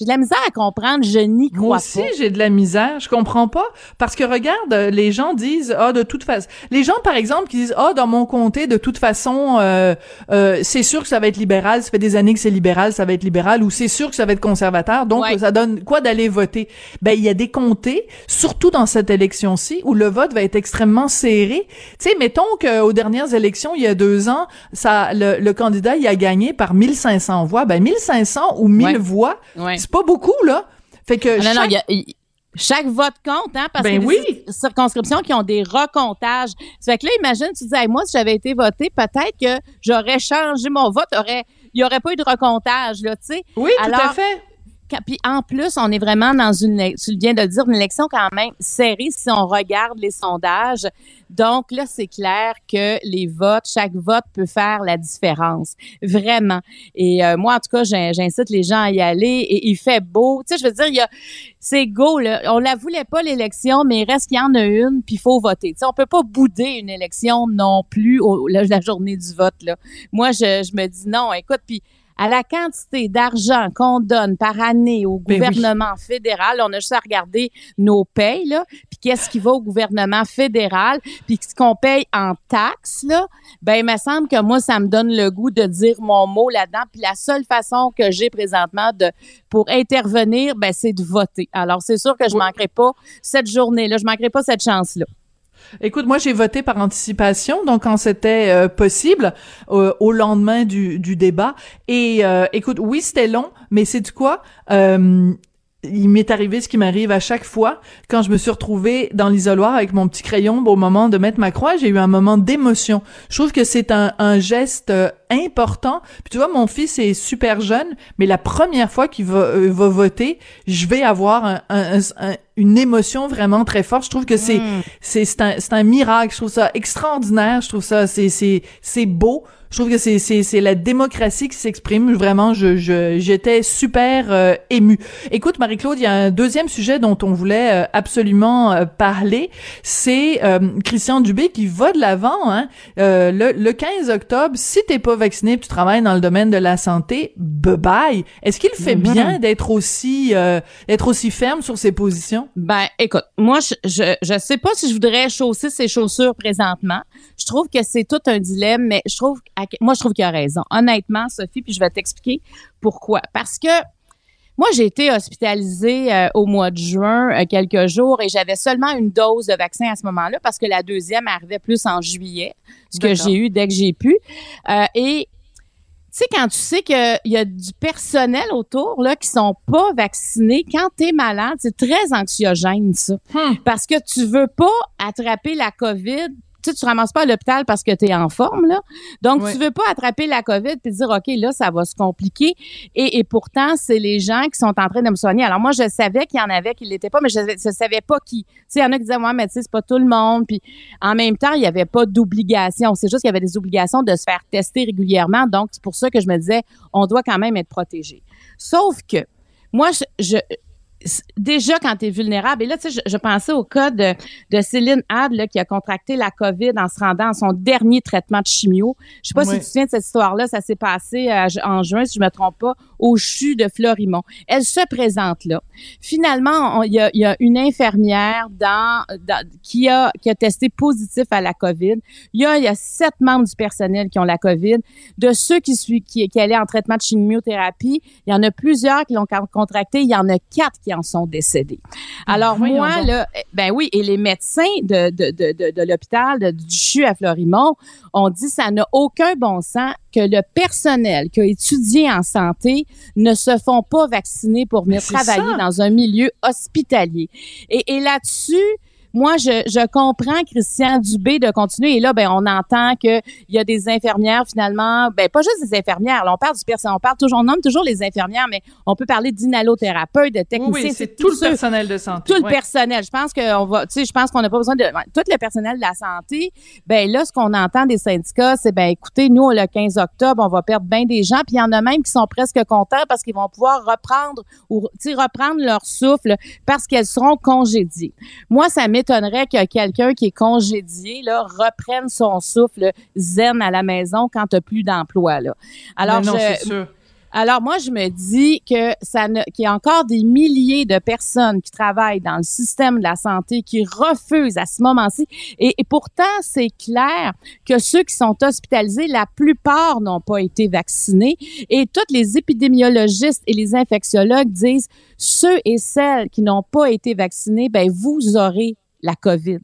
j'ai de la misère à comprendre, je n'y crois Moi aussi, j'ai de la misère. Je comprends pas. Parce que regarde, euh, les gens disent, ah, de toute façon. Les gens, par exemple, qui disent, ah, dans mon comté, de toute façon, euh, euh, c'est sûr que ça va être libéral. Ça fait des années que c'est libéral, ça va être libéral. Ou c'est sûr que ça va être conservateur. Donc, Ouais. ça donne quoi d'aller voter? Ben, il y a des comtés, surtout dans cette élection-ci, où le vote va être extrêmement serré. Tu sais, mettons qu'aux dernières élections, il y a deux ans, ça, le, le candidat, il a gagné par 1500 voix. Ben, 1500 ou 1000 Ouais. voix, Ouais. C'est pas beaucoup, là. Fait que Ah, non, non, chaque- y a, il- chaque vote compte, hein, parce Ben que oui. des circonscriptions qui ont des recomptages. Ça fait que là, imagine, tu disais, Hey, moi, si j'avais été voté, peut-être que j'aurais changé mon vote, aurait, il n'y aurait pas eu de recomptage, là, tu sais. Oui, tout à fait. Puis en plus, on est vraiment dans une, tu viens de le dire, une élection quand même serrée si on regarde les sondages. Donc là, c'est clair que les votes, chaque vote peut faire la différence, vraiment. Et euh, moi, en tout cas, j'in- j'incite les gens à y aller. Et il fait beau. Tu sais, je veux dire, il y a, c'est go. Là. On la voulait pas l'élection, mais il reste qu'il y en a une, puis il faut voter. Tu sais, on peut pas bouder une élection non plus au, la, la journée du vote. Là. Moi, je, je me dis non. Écoute, puis à la quantité d'argent qu'on donne par année au Ben oui. gouvernement fédéral, on a juste à regarder nos payes, là, puis qu'est-ce qui va au gouvernement fédéral, puis ce qu'on paye en taxes, là, ben il me semble que moi, ça me donne le goût de dire mon mot là-dedans. Puis la seule façon que j'ai présentement de pour intervenir, ben c'est de voter. Alors, c'est sûr que je Oui. manquerai pas cette journée-là, je manquerai pas cette chance-là. Écoute, moi j'ai voté par anticipation, donc quand c'était euh, possible, euh, au lendemain du, du débat. Et euh, écoute, oui c'était long, mais c'est du quoi Euh, il m'est arrivé ce qui m'arrive à chaque fois quand je me suis retrouvée dans l'isoloir avec mon petit crayon au moment de mettre ma croix, j'ai eu un moment d'émotion. Je trouve que c'est un, un geste euh, important. Puis tu vois, mon fils est super jeune, mais la première fois qu'il va, euh, va voter, je vais avoir un- un- un- une émotion vraiment très forte. Je trouve que c'est c'est c'est un c'est un miracle. Je trouve ça extraordinaire. Je trouve ça c'est c'est c'est beau. Je trouve que c'est c'est c'est la démocratie qui s'exprime. Vraiment, je je j'étais super euh, émue. Écoute, Marie-Claude, il y a un deuxième sujet dont on voulait euh, absolument euh, parler. C'est euh, Christian Dubé qui va de l'avant. Hein, Euh, le, le 15 octobre. Si t'es pas vacciné, tu travailles dans le domaine de la santé, bye bye. Est-ce qu'il fait bien d'être aussi euh, d'être aussi ferme sur ses positions? Ben, écoute, moi, je, je, je sais pas si je voudrais chausser ces chaussures présentement. Je trouve que c'est tout un dilemme, mais je trouve, moi, je trouve qu'il a raison. Honnêtement, Sophie, puis je vais t'expliquer pourquoi. Parce que moi, j'ai été hospitalisée euh, au mois de juin, euh, quelques jours, et j'avais seulement une dose de vaccin à ce moment-là parce que la deuxième arrivait plus en juillet, ce que j'ai eu dès que j'ai pu. Euh, et tu sais, quand tu sais qu'il y a du personnel autour là qui sont pas vaccinés, quand tu es malade, c'est très anxiogène, ça. Hmm. Parce que tu veux pas attraper la COVID. Tu sais, tu ramasses pas à l'hôpital parce que tu es en forme, là. Donc, Ouais. tu veux pas attraper la COVID puis dire, OK, là, ça va se compliquer. Et, et pourtant, c'est les gens qui sont en train de me soigner. Alors, moi, je savais qu'il y en avait qui l'étaient pas, mais je, je savais pas qui. Tu sais, il y en a qui disaient, ouais, mais tu sais, c'est pas tout le monde. Puis, en même temps, il y avait pas d'obligation. C'est juste qu'il y avait des obligations de se faire tester régulièrement. Donc, c'est pour ça que je me disais, on doit quand même être protégé. Sauf que, moi, je, déjà quand tu es vulnérable, et là, tu sais, je, je pensais au cas de, de Céline Hadd, là, qui a contracté la COVID en se rendant à son dernier traitement de chimio. Je sais pas Oui. si tu te souviens de cette histoire-là, ça s'est passé euh, en juin, si je me trompe pas, au CHU de Florimont. Elle se présente là. Finalement, il y, y a une infirmière dans, dans- qui, a, qui a testé positif à la COVID. Il y a, y a sept membres du personnel qui ont la COVID. De ceux qui, qui, qui allaient en traitement de chimiothérapie, il y en a plusieurs qui l'ont con- contracté. Il y en a quatre qui en sont décédés. Alors Voyons moi, là, eh, ben oui, et les médecins de, de, de, de, de l'hôpital du CHU à Florimont ont dit ça n'a aucun bon sens que le personnel qui a étudié en santé ne se font pas vacciner pour venir Mais c'est travailler ça. dans un milieu hospitalier. Et, et là-dessus, moi, je, je comprends Christian Dubé de continuer. Et là, ben, on entend qu'il y a des infirmières finalement, ben pas juste des infirmières. Là, on parle du personnel, on parle toujours, on nomme toujours les infirmières, mais on peut parler d'inhalothérapeutes, de techniciens. oui, c'est tout le personnel de santé. tout le personnel. Je pense qu'on va, tu sais, je pense qu'on n'a pas besoin de ouais, tout le personnel de la santé. Ben là, ce qu'on entend des syndicats, c'est ben écoutez, nous le 15 octobre, on va perdre bien des gens, puis il y en a même qui sont presque contents parce qu'ils vont pouvoir reprendre ou reprendre leur souffle parce qu'elles seront congédiées. Moi, ça m'étonnerait que quelqu'un qui est congédié là reprenne son souffle zen à la maison quand tu plus d'emploi là. Alors Mais non, je, c'est sûr. alors moi, je me dis que ça ne, qu'il y a encore des milliers de personnes qui travaillent dans le système de la santé qui refusent à ce moment-ci. Et, et pourtant, c'est clair que ceux qui sont hospitalisés, la plupart n'ont pas été vaccinés. Et tous les épidémiologistes et les infectiologues disent ceux et celles qui n'ont pas été vaccinés, ben vous aurez la COVID.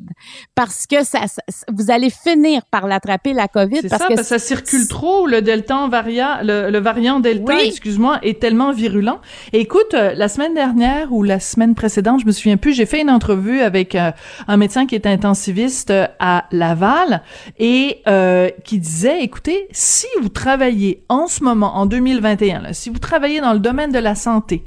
Parce que ça, ça- vous allez finir par l'attraper, la COVID. C'est Parce ça, que parce que ça circule trop. Le delta variant, le, le variant delta, Oui. excuse-moi, est tellement virulent. Et écoute, euh, la semaine dernière ou la semaine précédente, je me souviens plus, j'ai fait une entrevue avec euh, un médecin qui est intensiviste euh, à Laval et euh, qui disait, écoutez, si vous travaillez en ce moment, en 2021, là, si vous travaillez dans le domaine de la santé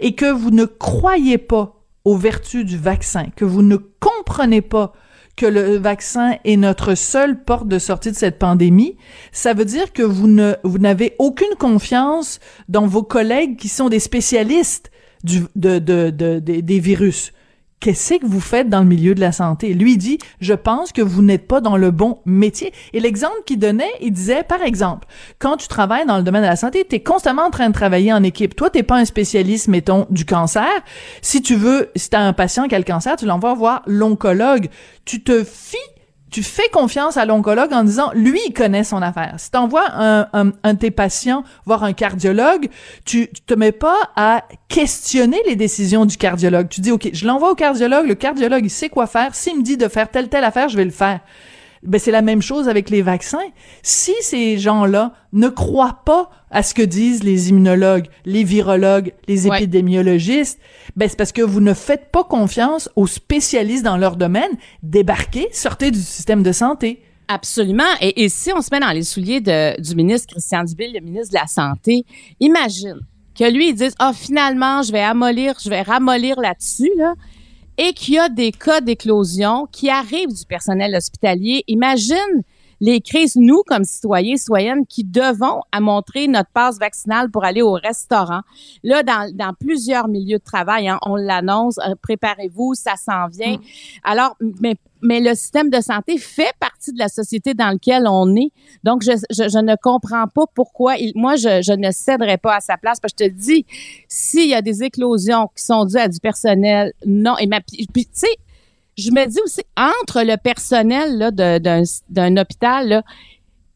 et que vous ne croyez pas aux vertus du vaccin, que vous ne comprenez pas que le vaccin est notre seule porte de sortie de cette pandémie, ça veut dire que vous ne vous n'avez aucune confiance dans vos collègues qui sont des spécialistes des virus. Qu'est-ce que vous faites dans le milieu de la santé? Lui dit, je pense que vous n'êtes pas dans le bon métier. Et l'exemple qu'il donnait, il disait, par exemple, quand tu travailles dans le domaine de la santé, tu es constamment en train de travailler en équipe. Toi, t'es pas un spécialiste, mettons, du cancer. Si tu veux, si t'as un patient qui a le cancer, tu l'envoies voir l'oncologue. Tu te fies tu fais confiance à l'oncologue en disant, lui, il connaît son affaire. Si t'envoies un, un, un de tes patients voir un cardiologue, tu, tu te mets pas à questionner les décisions du cardiologue. Tu dis, OK, je l'envoie au cardiologue, le cardiologue, il sait quoi faire. S'il me dit de faire telle, telle affaire, je vais le faire. Ben, c'est la même chose avec les vaccins. Si ces gens-là ne croient pas à ce que disent les immunologues, les virologues, les Ouais. épidémiologistes, ben, c'est parce que vous ne faites pas confiance aux spécialistes dans leur domaine. Débarquez, sortez du système de santé. Absolument. Et, et si on se met dans les souliers de- du ministre Christian Dubé, le ministre de la Santé, imagine que lui, il dise, ah, finalement, je vais amollir, je vais ramollir là-dessus, là, et qu'il y a des cas d'éclosion qui arrivent du personnel hospitalier. Imagine les crises, nous, comme citoyens, citoyennes, qui devons à montrer notre passe vaccinale pour aller au restaurant. Là, dans, dans plusieurs milieux de travail, hein, on l'annonce, euh, préparez-vous, ça s'en vient. Alors, mais, mais le système de santé fait partie de la société dans laquelle on est. Donc, je, je, je ne comprends pas pourquoi. Il, moi, je, je ne céderai pas à sa place. Parce que je te dis, s'il y a des éclosions qui sont dues à du personnel, non. Et ma, puis, tu sais, je me dis aussi, entre le personnel d'un hôpital, là,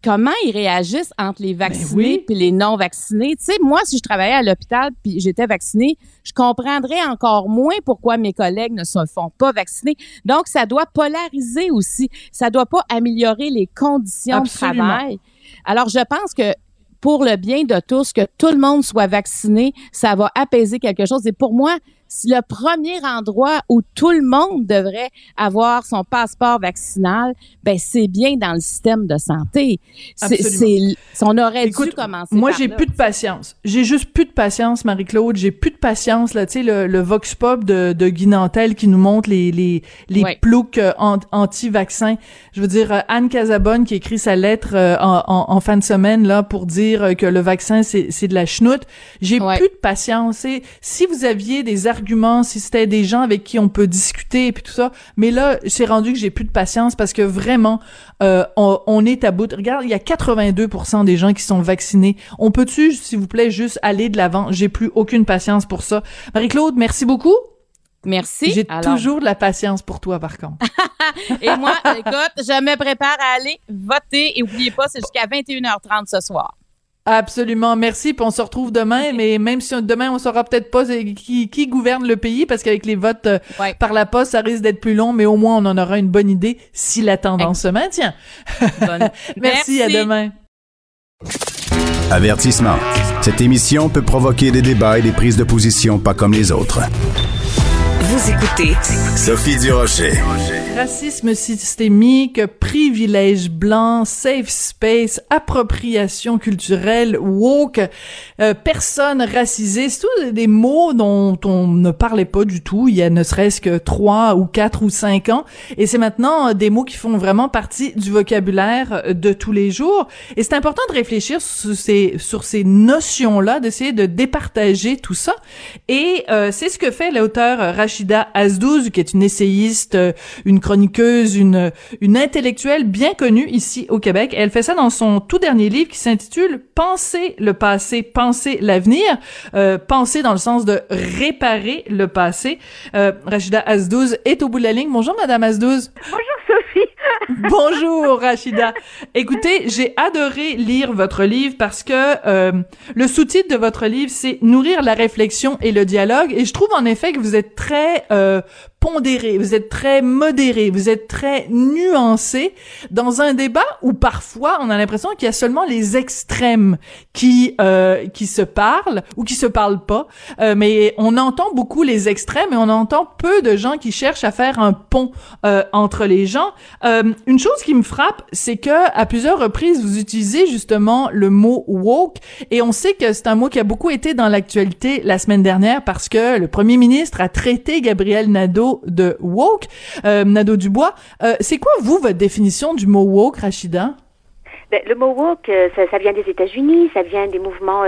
comment ils réagissent entre les vaccinés oui. puis les non vaccinés. Tu sais, moi, si je travaillais à l'hôpital puis j'étais vaccinée, je comprendrais encore moins pourquoi mes collègues ne se font pas vacciner. Donc, ça doit polariser aussi. Ça doit pas améliorer les conditions Absolument. de travail. Alors, je pense que pour le bien de tous, que tout le monde soit vacciné, ça va apaiser quelque chose. Et pour moi, le premier endroit où tout le monde devrait avoir son passeport vaccinal, ben c'est bien dans le système de santé. C'est, on aurait Écoute, dû commencer Moi, j'ai plus de patience. J'ai juste plus de patience, Marie-Claude. J'ai plus de patience, là, tu sais, le, le vox pop de, de Guy Nantel qui nous montre les, les, les Ouais. ploucs euh, an- anti-vaccins. Je veux dire, euh, Anne Casabonne qui écrit sa lettre euh, en, en, en fin de semaine, là, pour dire que le vaccin, c'est, c'est de la chenoute. J'ai Ouais. plus de patience. Et si vous aviez des arguments, si c'était des gens avec qui on peut discuter et puis tout ça, mais là, c'est rendu que j'ai plus de patience parce que vraiment, euh, on, on est à bout. de- Regarde, il y a 82% des gens qui sont vaccinés. On peut-tu, s'il vous plaît, juste aller de l'avant? J'ai plus aucune patience pour ça. Marie-Claude, merci beaucoup. Merci. J'ai Alors, toujours de la patience pour toi, par contre. Et moi, écoute, je me prépare à aller voter. Et oubliez pas, c'est jusqu'à 21h30 ce soir. Absolument, merci. Puis on se retrouve demain, mais même si on- demain on saura peut-être pas c'est qui, qui gouverne le pays, parce qu'avec les votes euh, Ouais. par la poste, ça risque d'être plus long, mais au moins on en aura une bonne idée si la tendance se maintient. Bonne- Merci, à demain. Avertissement. Cette émission peut provoquer des débats et des prises de position pas comme les autres. Vous écoutez Sophie Durocher. Racisme systémique, privilège blanc, safe space, appropriation culturelle, woke, euh, personnes racisées, c'est tous des mots dont on ne parlait pas du tout il y a ne serait-ce que trois ou quatre ou cinq ans. Et c'est maintenant euh, des mots qui font vraiment partie du vocabulaire euh, de tous les jours. Et c'est important de réfléchir sur ces, sur ces notions-là, d'essayer de départager tout ça. Et euh, c'est ce que fait l'auteur euh, Rachida Azdouz, qui est une essayiste, euh, une chroniqueuse, une, une intellectuelle bien connue ici au Québec. Elle fait ça dans son tout dernier livre qui s'intitule Penser le passé, penser l'avenir. Euh, penser dans le sens de réparer le passé. Euh, Rachida Azdouz est au bout de la ligne. Bonjour Madame Azdouz. Sophie. Bonjour Rachida. Écoutez, j'ai adoré lire votre livre parce que euh, le sous-titre de votre livre c'est nourrir la réflexion et le dialogue et je trouve en effet que vous êtes très euh, pondéré, vous êtes très modéré, vous êtes très nuancé dans un débat où parfois on a l'impression qu'il y a seulement les extrêmes qui euh, qui se parlent ou qui se parlent pas. Euh, mais on entend beaucoup les extrêmes et on entend peu de gens qui cherchent à faire un pont euh, entre les gens. Euh, une chose qui me frappe, c'est que à plusieurs reprises vous utilisez justement le mot woke et on sait que c'est un mot qui a beaucoup été dans l'actualité la semaine dernière parce que le premier ministre a traité Gabriel Nadeau de woke, euh, Nadeau-Dubois. Euh, c'est quoi, vous, votre définition du mot woke, Rachida? Ben, le mot woke, euh, ça, vient des États-Unis, ça vient des mouvements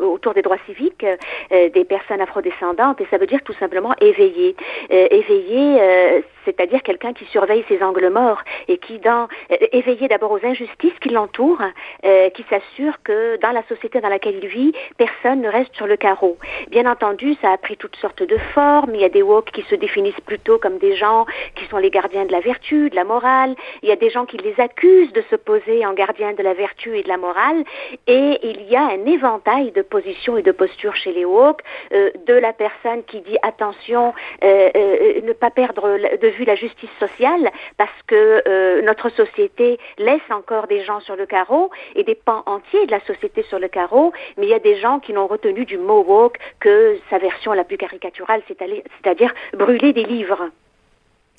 autour des droits civiques des personnes afrodescendantes, et ça veut dire tout simplement éveiller. éveiller, c'est-à-dire quelqu'un qui surveille ses angles morts et qui, dans euh, éveillé d'abord aux injustices qui l'entourent, euh, qui s'assure que dans la société dans laquelle il vit, personne ne reste sur le carreau. Bien entendu, ça a pris toutes sortes de formes. Il y a des woke qui se définissent plutôt comme des gens qui sont les gardiens de la vertu, de la morale. Il y a des gens qui les accusent de se poser en gardiens de la vertu et de la morale. Et il y a un éventail de positions et de postures chez les woke, euh, de la personne qui dit attention, ne pas perdre de vue la justice sociale parce que euh, notre société laisse encore des gens sur le carreau et des pans entiers de la société sur le carreau, mais il y a des gens qui n'ont retenu du mot woke que sa version la plus caricaturale, c'est-à-dire brûler des livres.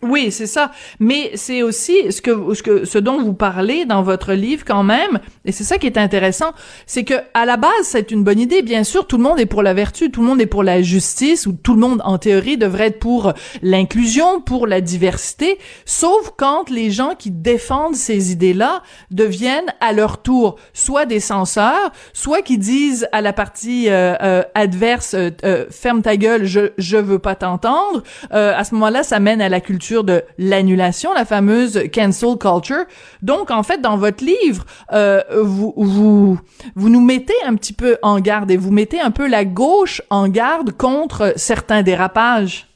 Oui, c'est ça. Mais c'est aussi ce que, ce que, ce dont vous parlez dans votre livre quand même, et c'est ça qui est intéressant, c'est que à la base c'est une bonne idée. Bien sûr, tout le monde est pour la vertu, tout le monde est pour la justice, ou tout le monde en théorie devrait être pour l'inclusion, pour la diversité, sauf quand les gens qui défendent ces idées-là deviennent à leur tour soit des censeurs, soit qui disent à la partie euh, euh, adverse euh, ferme ta gueule, je je veux pas t'entendre. à ce moment-là, ça mène à la culture de l'annulation, la fameuse cancel culture. Donc, en fait, dans votre livre, euh, vous, vous, vous nous mettez un petit peu en garde et vous mettez un peu la gauche en garde contre certains dérapages.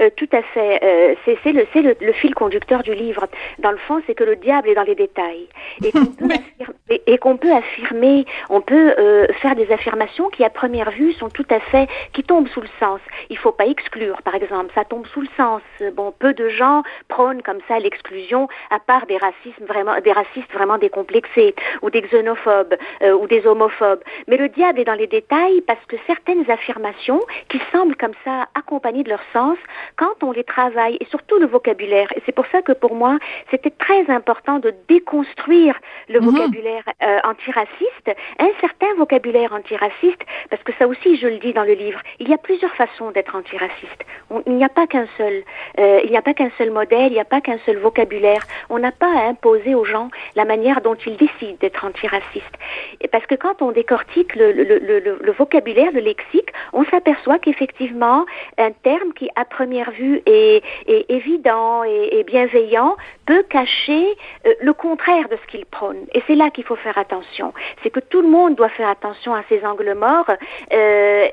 Euh, tout à fait. Euh, c'est le, le, le, fil conducteur du livre. Dans le fond, c'est que le diable est dans les détails. Et qu'on peut, affirmer, qu'on peut affirmer, on peut euh, faire des affirmations qui, à première vue, sont tout à fait, qui tombent sous le sens. Il faut pas exclure, par exemple. Ça tombe sous le sens. Bon, peu de gens prônent comme ça l'exclusion, à part des racismes vraiment, des racistes vraiment décomplexés, ou des xénophobes, euh, ou des homophobes. Mais le diable est dans les détails parce que certaines affirmations, qui semblent comme ça accompagnées de leur sens, quand on les travaille, et surtout le vocabulaire, et c'est pour ça que pour moi, c'était très important de déconstruire le mhm. vocabulaire euh, antiraciste, un certain vocabulaire antiraciste, parce que ça aussi, je le dis dans le livre, il y a plusieurs façons d'être antiraciste. il n'y a pas qu'un seul, euh, il n'y a pas qu'un seul modèle, il n'y a pas qu'un seul vocabulaire. On n'a pas à imposer aux gens la manière dont ils décident d'être antiraciste. Et parce que quand on décortique le, le, le, le vocabulaire, le lexique, on s'aperçoit qu'effectivement, un terme qui, à première vue est, évident et, bienveillant peut cacher euh, le contraire de ce qu'il prône. Et c'est là qu'il faut faire attention. C'est que tout le monde doit faire attention à ces angles morts, euh,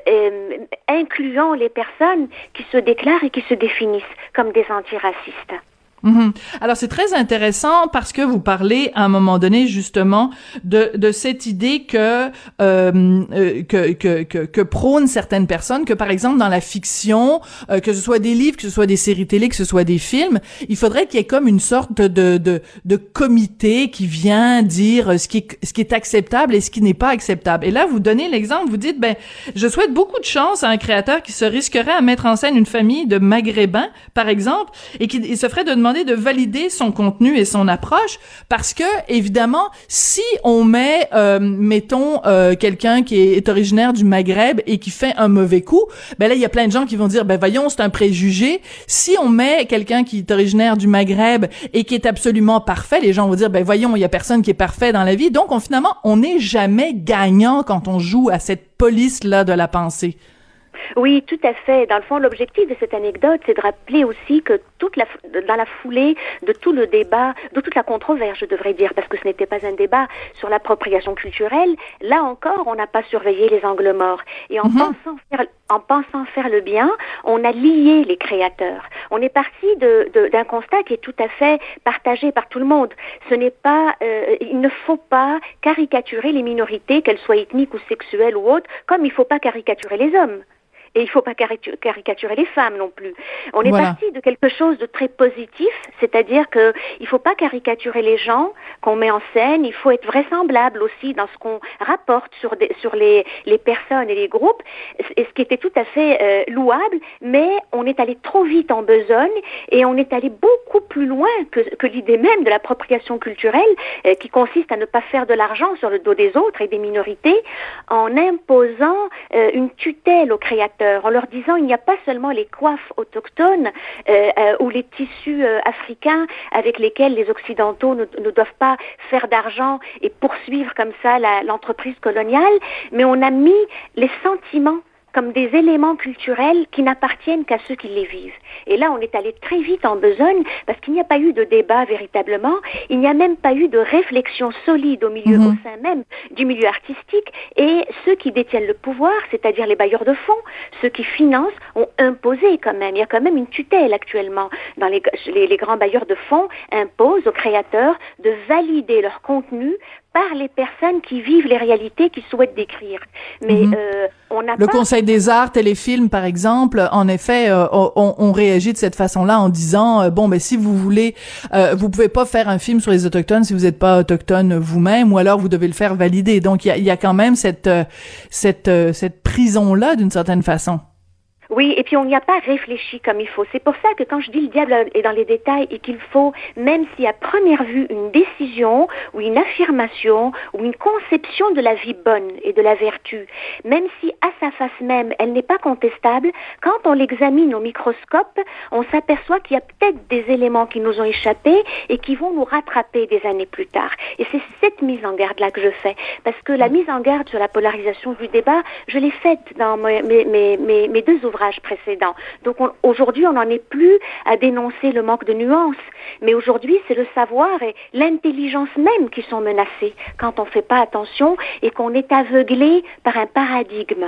incluant les personnes qui se déclarent et qui se définissent comme des antiracistes. Mhm. Alors c'est très intéressant parce que vous parlez à un moment donné justement de, de cette idée que, euh, euh que, que, que, que prônent certaines personnes que par exemple dans la fiction, euh, que ce soit des livres, que ce soit des séries télé, que ce soit des films, il faudrait qu'il y ait comme une sorte de, de, de comité qui vient dire ce qui est, ce qui est acceptable et ce qui n'est pas acceptable. Et là vous donnez l'exemple, vous dites ben je souhaite beaucoup de chance à un créateur qui se risquerait à mettre en scène une famille de maghrébins par exemple et qui se ferait de demander de valider son contenu et son approche parce que évidemment si on met euh, mettons euh, quelqu'un qui est originaire du Maghreb et qui fait un mauvais coup ben là il y a plein de gens qui vont dire ben voyons c'est un préjugé. Si on met quelqu'un qui est originaire du Maghreb et qui est absolument parfait les gens vont dire ben voyons il y a personne qui est parfait dans la vie. Donc on, finalement on n'est jamais gagnant quand on joue à cette police là de la pensée oui, tout à fait. Dans le fond, l'objectif de cette anecdote, c'est de rappeler aussi que toute la, dans la foulée de tout le débat, de toute la controverse, je devrais dire, parce que ce n'était pas un débat sur l'appropriation culturelle, là encore, on n'a pas surveillé les angles morts. Et en, mhm. pensant faire, en pensant faire le bien, on a lié les créateurs. On est parti d'un de, constat qui est tout à fait partagé par tout le monde. Ce n'est pas, euh, il ne faut pas caricaturer les minorités, qu'elles soient ethniques ou sexuelles ou autres, comme il ne faut pas caricaturer les hommes. Et il faut pas caricaturer les femmes non plus. On est parti de quelque chose de très positif, c'est-à-dire que il faut pas caricaturer les gens qu'on met en scène, il faut être vraisemblable aussi dans ce qu'on rapporte sur, des, sur les, les personnes et les groupes, et ce qui était tout à fait euh, louable, mais on est allé trop vite en besogne et on est allé beaucoup plus loin que, que l'idée même de l'appropriation culturelle euh, qui consiste à ne pas faire de l'argent sur le dos des autres et des minorités en imposant euh, une tutelle aux créateurs, en leur disant il n'y a pas seulement les coiffes autochtones ou les tissus africains avec lesquels les Occidentaux ne, ne doivent pas faire d'argent et poursuivre comme ça l'entreprise coloniale, mais on a mis les sentiments comme des éléments culturels qui n'appartiennent qu'à ceux qui les vivent. Et là, on est allé très vite en besogne parce qu'il n'y a pas eu de débat véritablement, il n'y a même pas eu de réflexion solide au milieu, mhm. au sein même du milieu artistique. Et ceux qui détiennent le pouvoir, c'est-à-dire les bailleurs de fonds, ceux qui financent, ont imposé quand même. Il y a quand même une tutelle actuellement dans les, les, les grands bailleurs de fonds imposent aux créateurs de valider leur contenu par les personnes qui vivent les réalités qu'ils souhaitent décrire. Mais mhm. euh, on a le Conseil des arts, téléfilm par exemple, en effet, euh, on, on, réagit de cette façon-là en disant euh, bon, mais si vous voulez, euh, vous pouvez pas faire un film sur les autochtones si vous n'êtes pas autochtone vous-même, ou alors vous devez le faire valider. Donc il y a, y a, quand même cette cette cette prison-là d'une certaine façon. Oui, et puis on n'y a pas réfléchi comme il faut. C'est pour ça que quand je dis le diable est dans les détails et qu'il faut, même si à première vue une décision ou une affirmation ou une conception de la vie bonne et de la vertu, même si à sa face même elle n'est pas contestable, quand on l'examine au microscope, on s'aperçoit qu'il y a peut-être des éléments qui nous ont échappé et qui vont nous rattraper des années plus tard. Et c'est cette mise en garde là que je fais, parce que la mise en garde sur la polarisation du débat, je l'ai faite dans mes, mes, mes, mes deux ouvrages Donc aujourd'hui, on n'en est plus à dénoncer le manque de nuances, mais aujourd'hui, c'est le savoir et l'intelligence même qui sont menacés quand on ne fait pas attention et qu'on est aveuglé par un paradigme.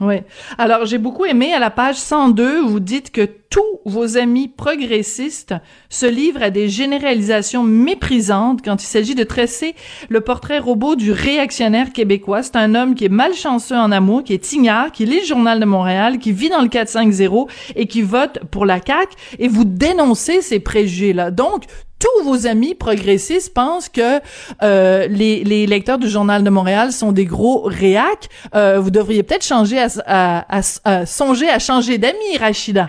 Oui. Alors, j'ai beaucoup aimé à la page 102, vous dites que tous vos amis progressistes se livrent à des généralisations méprisantes quand il s'agit de tresser le portrait robot du réactionnaire québécois. C'est un homme qui est malchanceux en amour, qui est ignare, qui lit le journal de Montréal, qui vit dans le 450 et qui vote pour la CAQ et vous dénoncez ces préjugés-là. Donc, tous vos amis progressistes pensent que euh, les, lecteurs du Journal de Montréal sont des gros réacs. Euh, vous devriez peut-être changer à, à, à, songer à changer d'amis, Rachida.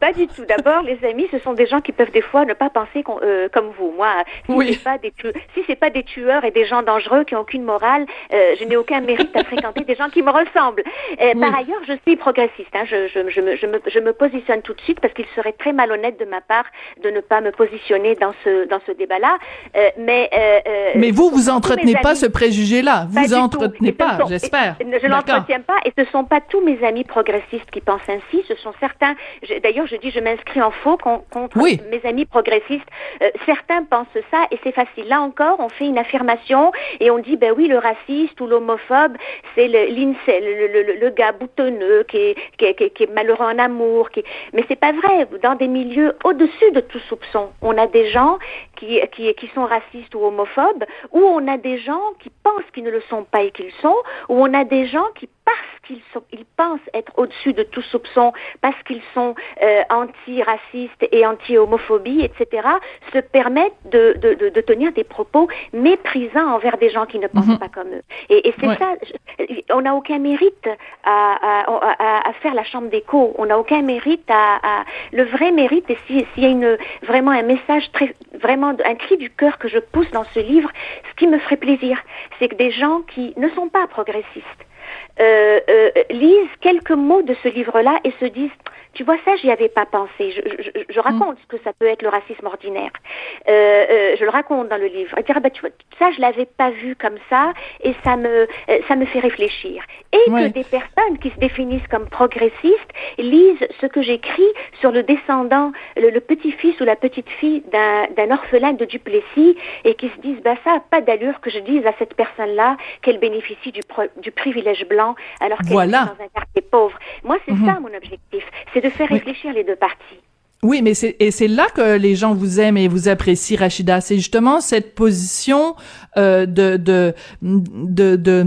Pas du tout. D'abord, les amis, ce sont des gens qui peuvent des fois ne pas penser euh, comme vous. Moi, si oui. c'est pas des si c'est pas des tueurs et des gens dangereux qui ont aucune morale, euh, je n'ai aucun mérite à fréquenter des gens qui me ressemblent. Euh, Par ailleurs, je suis progressiste. Hein. Je, je, je, me, je, me, je me positionne tout de suite parce qu'il serait très malhonnête de ma part de ne pas me positionner dans ce dans ce débat-là. Euh, mais euh, mais vous, vous entretenez pas ce préjugé-là. Vous entretenez pas, j'espère. Je l'entretiens pas et ce sont pas tous mes amis progressistes qui pensent ainsi. Ce sont certains. D'ailleurs je dis je m'inscris en faux contre mes amis progressistes. Euh, certains pensent ça et c'est facile. Là encore, on fait une affirmation et on dit ben oui, le raciste ou l'homophobe, c'est le, le, le, gars boutonneux qui est, qui, est, qui, est, malheureux en amour. Qui... Mais c'est pas vrai. Dans des milieux au-dessus de tout soupçon, on a des gens qui, qui, qui sont racistes ou homophobes, ou on a des gens qui pensent qu'ils ne le sont pas et qu'ils sont, ou on a des gens qui parce qu'ils ils pensent être au-dessus de tout soupçon, parce qu'ils sont euh, anti-racistes et anti-homophobie, etc., se permettent de, de, de, tenir des propos méprisants envers des gens qui ne pensent mhm. pas comme eux. Et, et c'est ça, on n'a aucun mérite à, à, à, faire la chambre d'écho, on n'a aucun mérite à, Le vrai mérite, et s'il y a une, vraiment un message très, vraiment un cri du cœur que je pousse dans ce livre, ce qui me ferait plaisir, c'est que des gens qui ne sont pas progressistes, lisent quelques mots de ce livre-là et se disent tu vois, ça, j'y avais pas pensé. Je, je, je mm. raconte ce que ça peut être le racisme ordinaire. Euh, euh, je le raconte dans le livre. Et dire, ah, bah, tu vois, ça, je l'avais pas vu comme ça, et ça me, euh, ça me fait réfléchir. Et que des personnes qui se définissent comme progressistes lisent ce que j'écris sur le descendant, le, petit-fils ou la petite-fille d'un orphelin de Duplessis, et qui se disent, bah, ça a pas d'allure que je dise à cette personne-là qu'elle bénéficie du, du privilège blanc, alors qu'elle est dans un quartier pauvre. Moi, c'est mm-hmm. ça mon objectif de faire réfléchir les deux parties. Oui, mais c'est et c'est là que les gens vous aiment et vous apprécient, Rachida. C'est justement cette position euh, de, de de de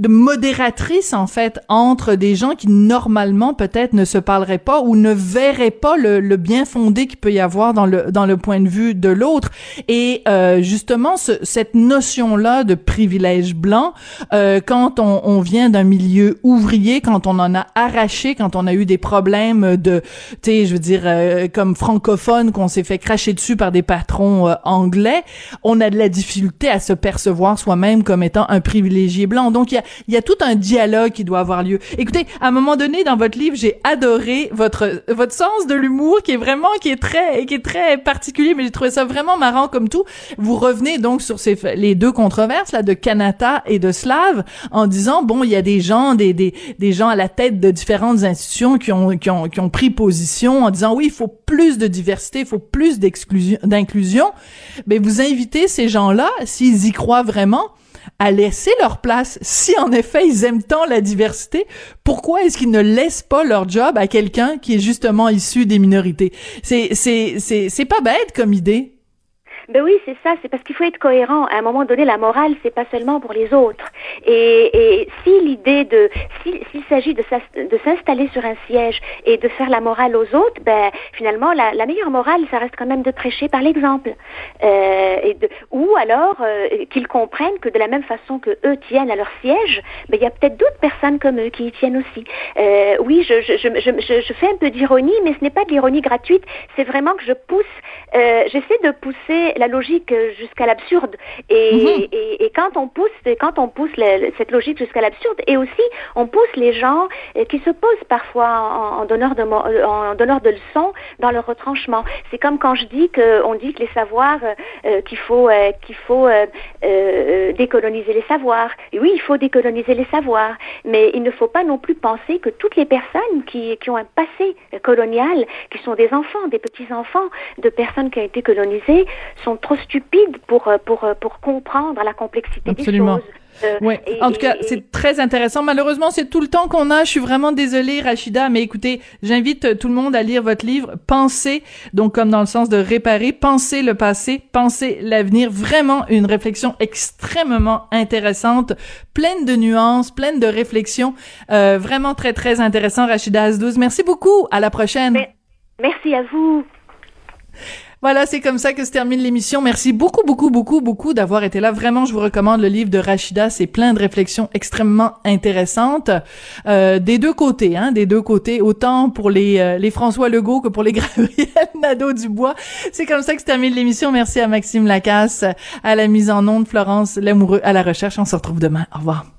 de modératrice en fait entre des gens qui normalement peut-être ne se parleraient pas ou ne verraient pas le, le bien fondé qu'il peut y avoir dans le dans le point de vue de l'autre. Et euh, justement ce, cette notion là de privilège blanc euh, quand on, on vient d'un milieu ouvrier quand on en a arraché quand on a eu des problèmes de tu sais je veux dire euh, comme francophone qu'on s'est fait cracher dessus par des patrons euh, anglais on a de la difficulté à se percevoir soi-même comme étant un privilégié blanc. Donc il y a il y a tout un dialogue qui doit avoir lieu. Écoutez, à un moment donné dans votre livre, j'ai adoré votre votre sens de l'humour qui est vraiment qui est très qui est très particulier, mais j'ai trouvé ça vraiment marrant comme tout. Vous revenez donc sur ces les deux controverses là de Kanata et de Slav en disant bon, il y a des gens des des des gens à la tête de différentes institutions qui ont qui ont qui ont pris position en disant oui, il faut plus de diversité, il faut plus d'exclusion d'inclusion. Mais vous invitez ces gens-là s'ils y croient vraiment à laisser leur place. Si en effet ils aiment tant la diversité, pourquoi est-ce qu'ils ne laissent pas leur job à quelqu'un qui est justement issu des minorités? C'est c'est c'est c'est pas bête comme idée. Ben oui, c'est ça. C'est parce qu'il faut être cohérent. À un moment donné, la morale, c'est pas seulement pour les autres. Et, et si l'idée de, s'il s'agit de s'installer sur un siège et de faire la morale aux autres, ben finalement, la, meilleure morale, ça reste quand même de prêcher par l'exemple. Euh, ou alors euh, qu'ils comprennent que de la même façon que eux tiennent à leur siège, ben il y a peut-être d'autres personnes comme eux qui y tiennent aussi. Euh, oui, je, je, je, je, je fais un peu d'ironie, mais ce n'est pas de l'ironie gratuite. C'est vraiment que je pousse, euh, j'essaie de pousser la logique jusqu'à l'absurde. Et, Mhm. et, et quand on pousse, quand on pousse cette logique jusqu'à l'absurde, et aussi on pousse les gens euh, qui se posent parfois en, en donneur de euh, en donneur de leçons dans leur retranchement. C'est comme quand je dis que on dit que les savoirs euh, euh, qu'il faut euh, qu'il faut euh, euh, décoloniser les savoirs. Et oui, il faut décoloniser les savoirs, mais il ne faut pas non plus penser que toutes les personnes qui, qui ont un passé euh, colonial, qui sont des enfants, des petits enfants de personnes qui ont été colonisées, sont trop stupides pour euh, pour euh, pour comprendre la complexité Absolument. des choses. Euh, et- En tout cas, c'est très intéressant. Malheureusement, c'est tout le temps qu'on a. Je suis vraiment désolée, Rachida, mais écoutez, j'invite tout le monde à lire votre livre. Pensez, donc comme dans le sens de réparer, pensez le passé, pensez l'avenir. Vraiment une réflexion extrêmement intéressante, pleine de nuances, pleine de réflexions. Euh, vraiment très très intéressant, Rachida Azdouz. Merci beaucoup. À la prochaine. Merci à vous. Voilà, c'est comme ça que se termine l'émission. Merci beaucoup, beaucoup, beaucoup, beaucoup d'avoir été là. Vraiment, je vous recommande le livre de Rachida. C'est plein de réflexions extrêmement intéressantes euh, des deux côtés, hein, des deux côtés, autant pour les euh, les François Legault que pour les Gabriel Nadeau-Dubois. C'est comme ça que se termine l'émission. Merci à Maxime Lacasse, à la mise en onde, Florence Lamoureux, à la recherche. On se retrouve demain. Au revoir.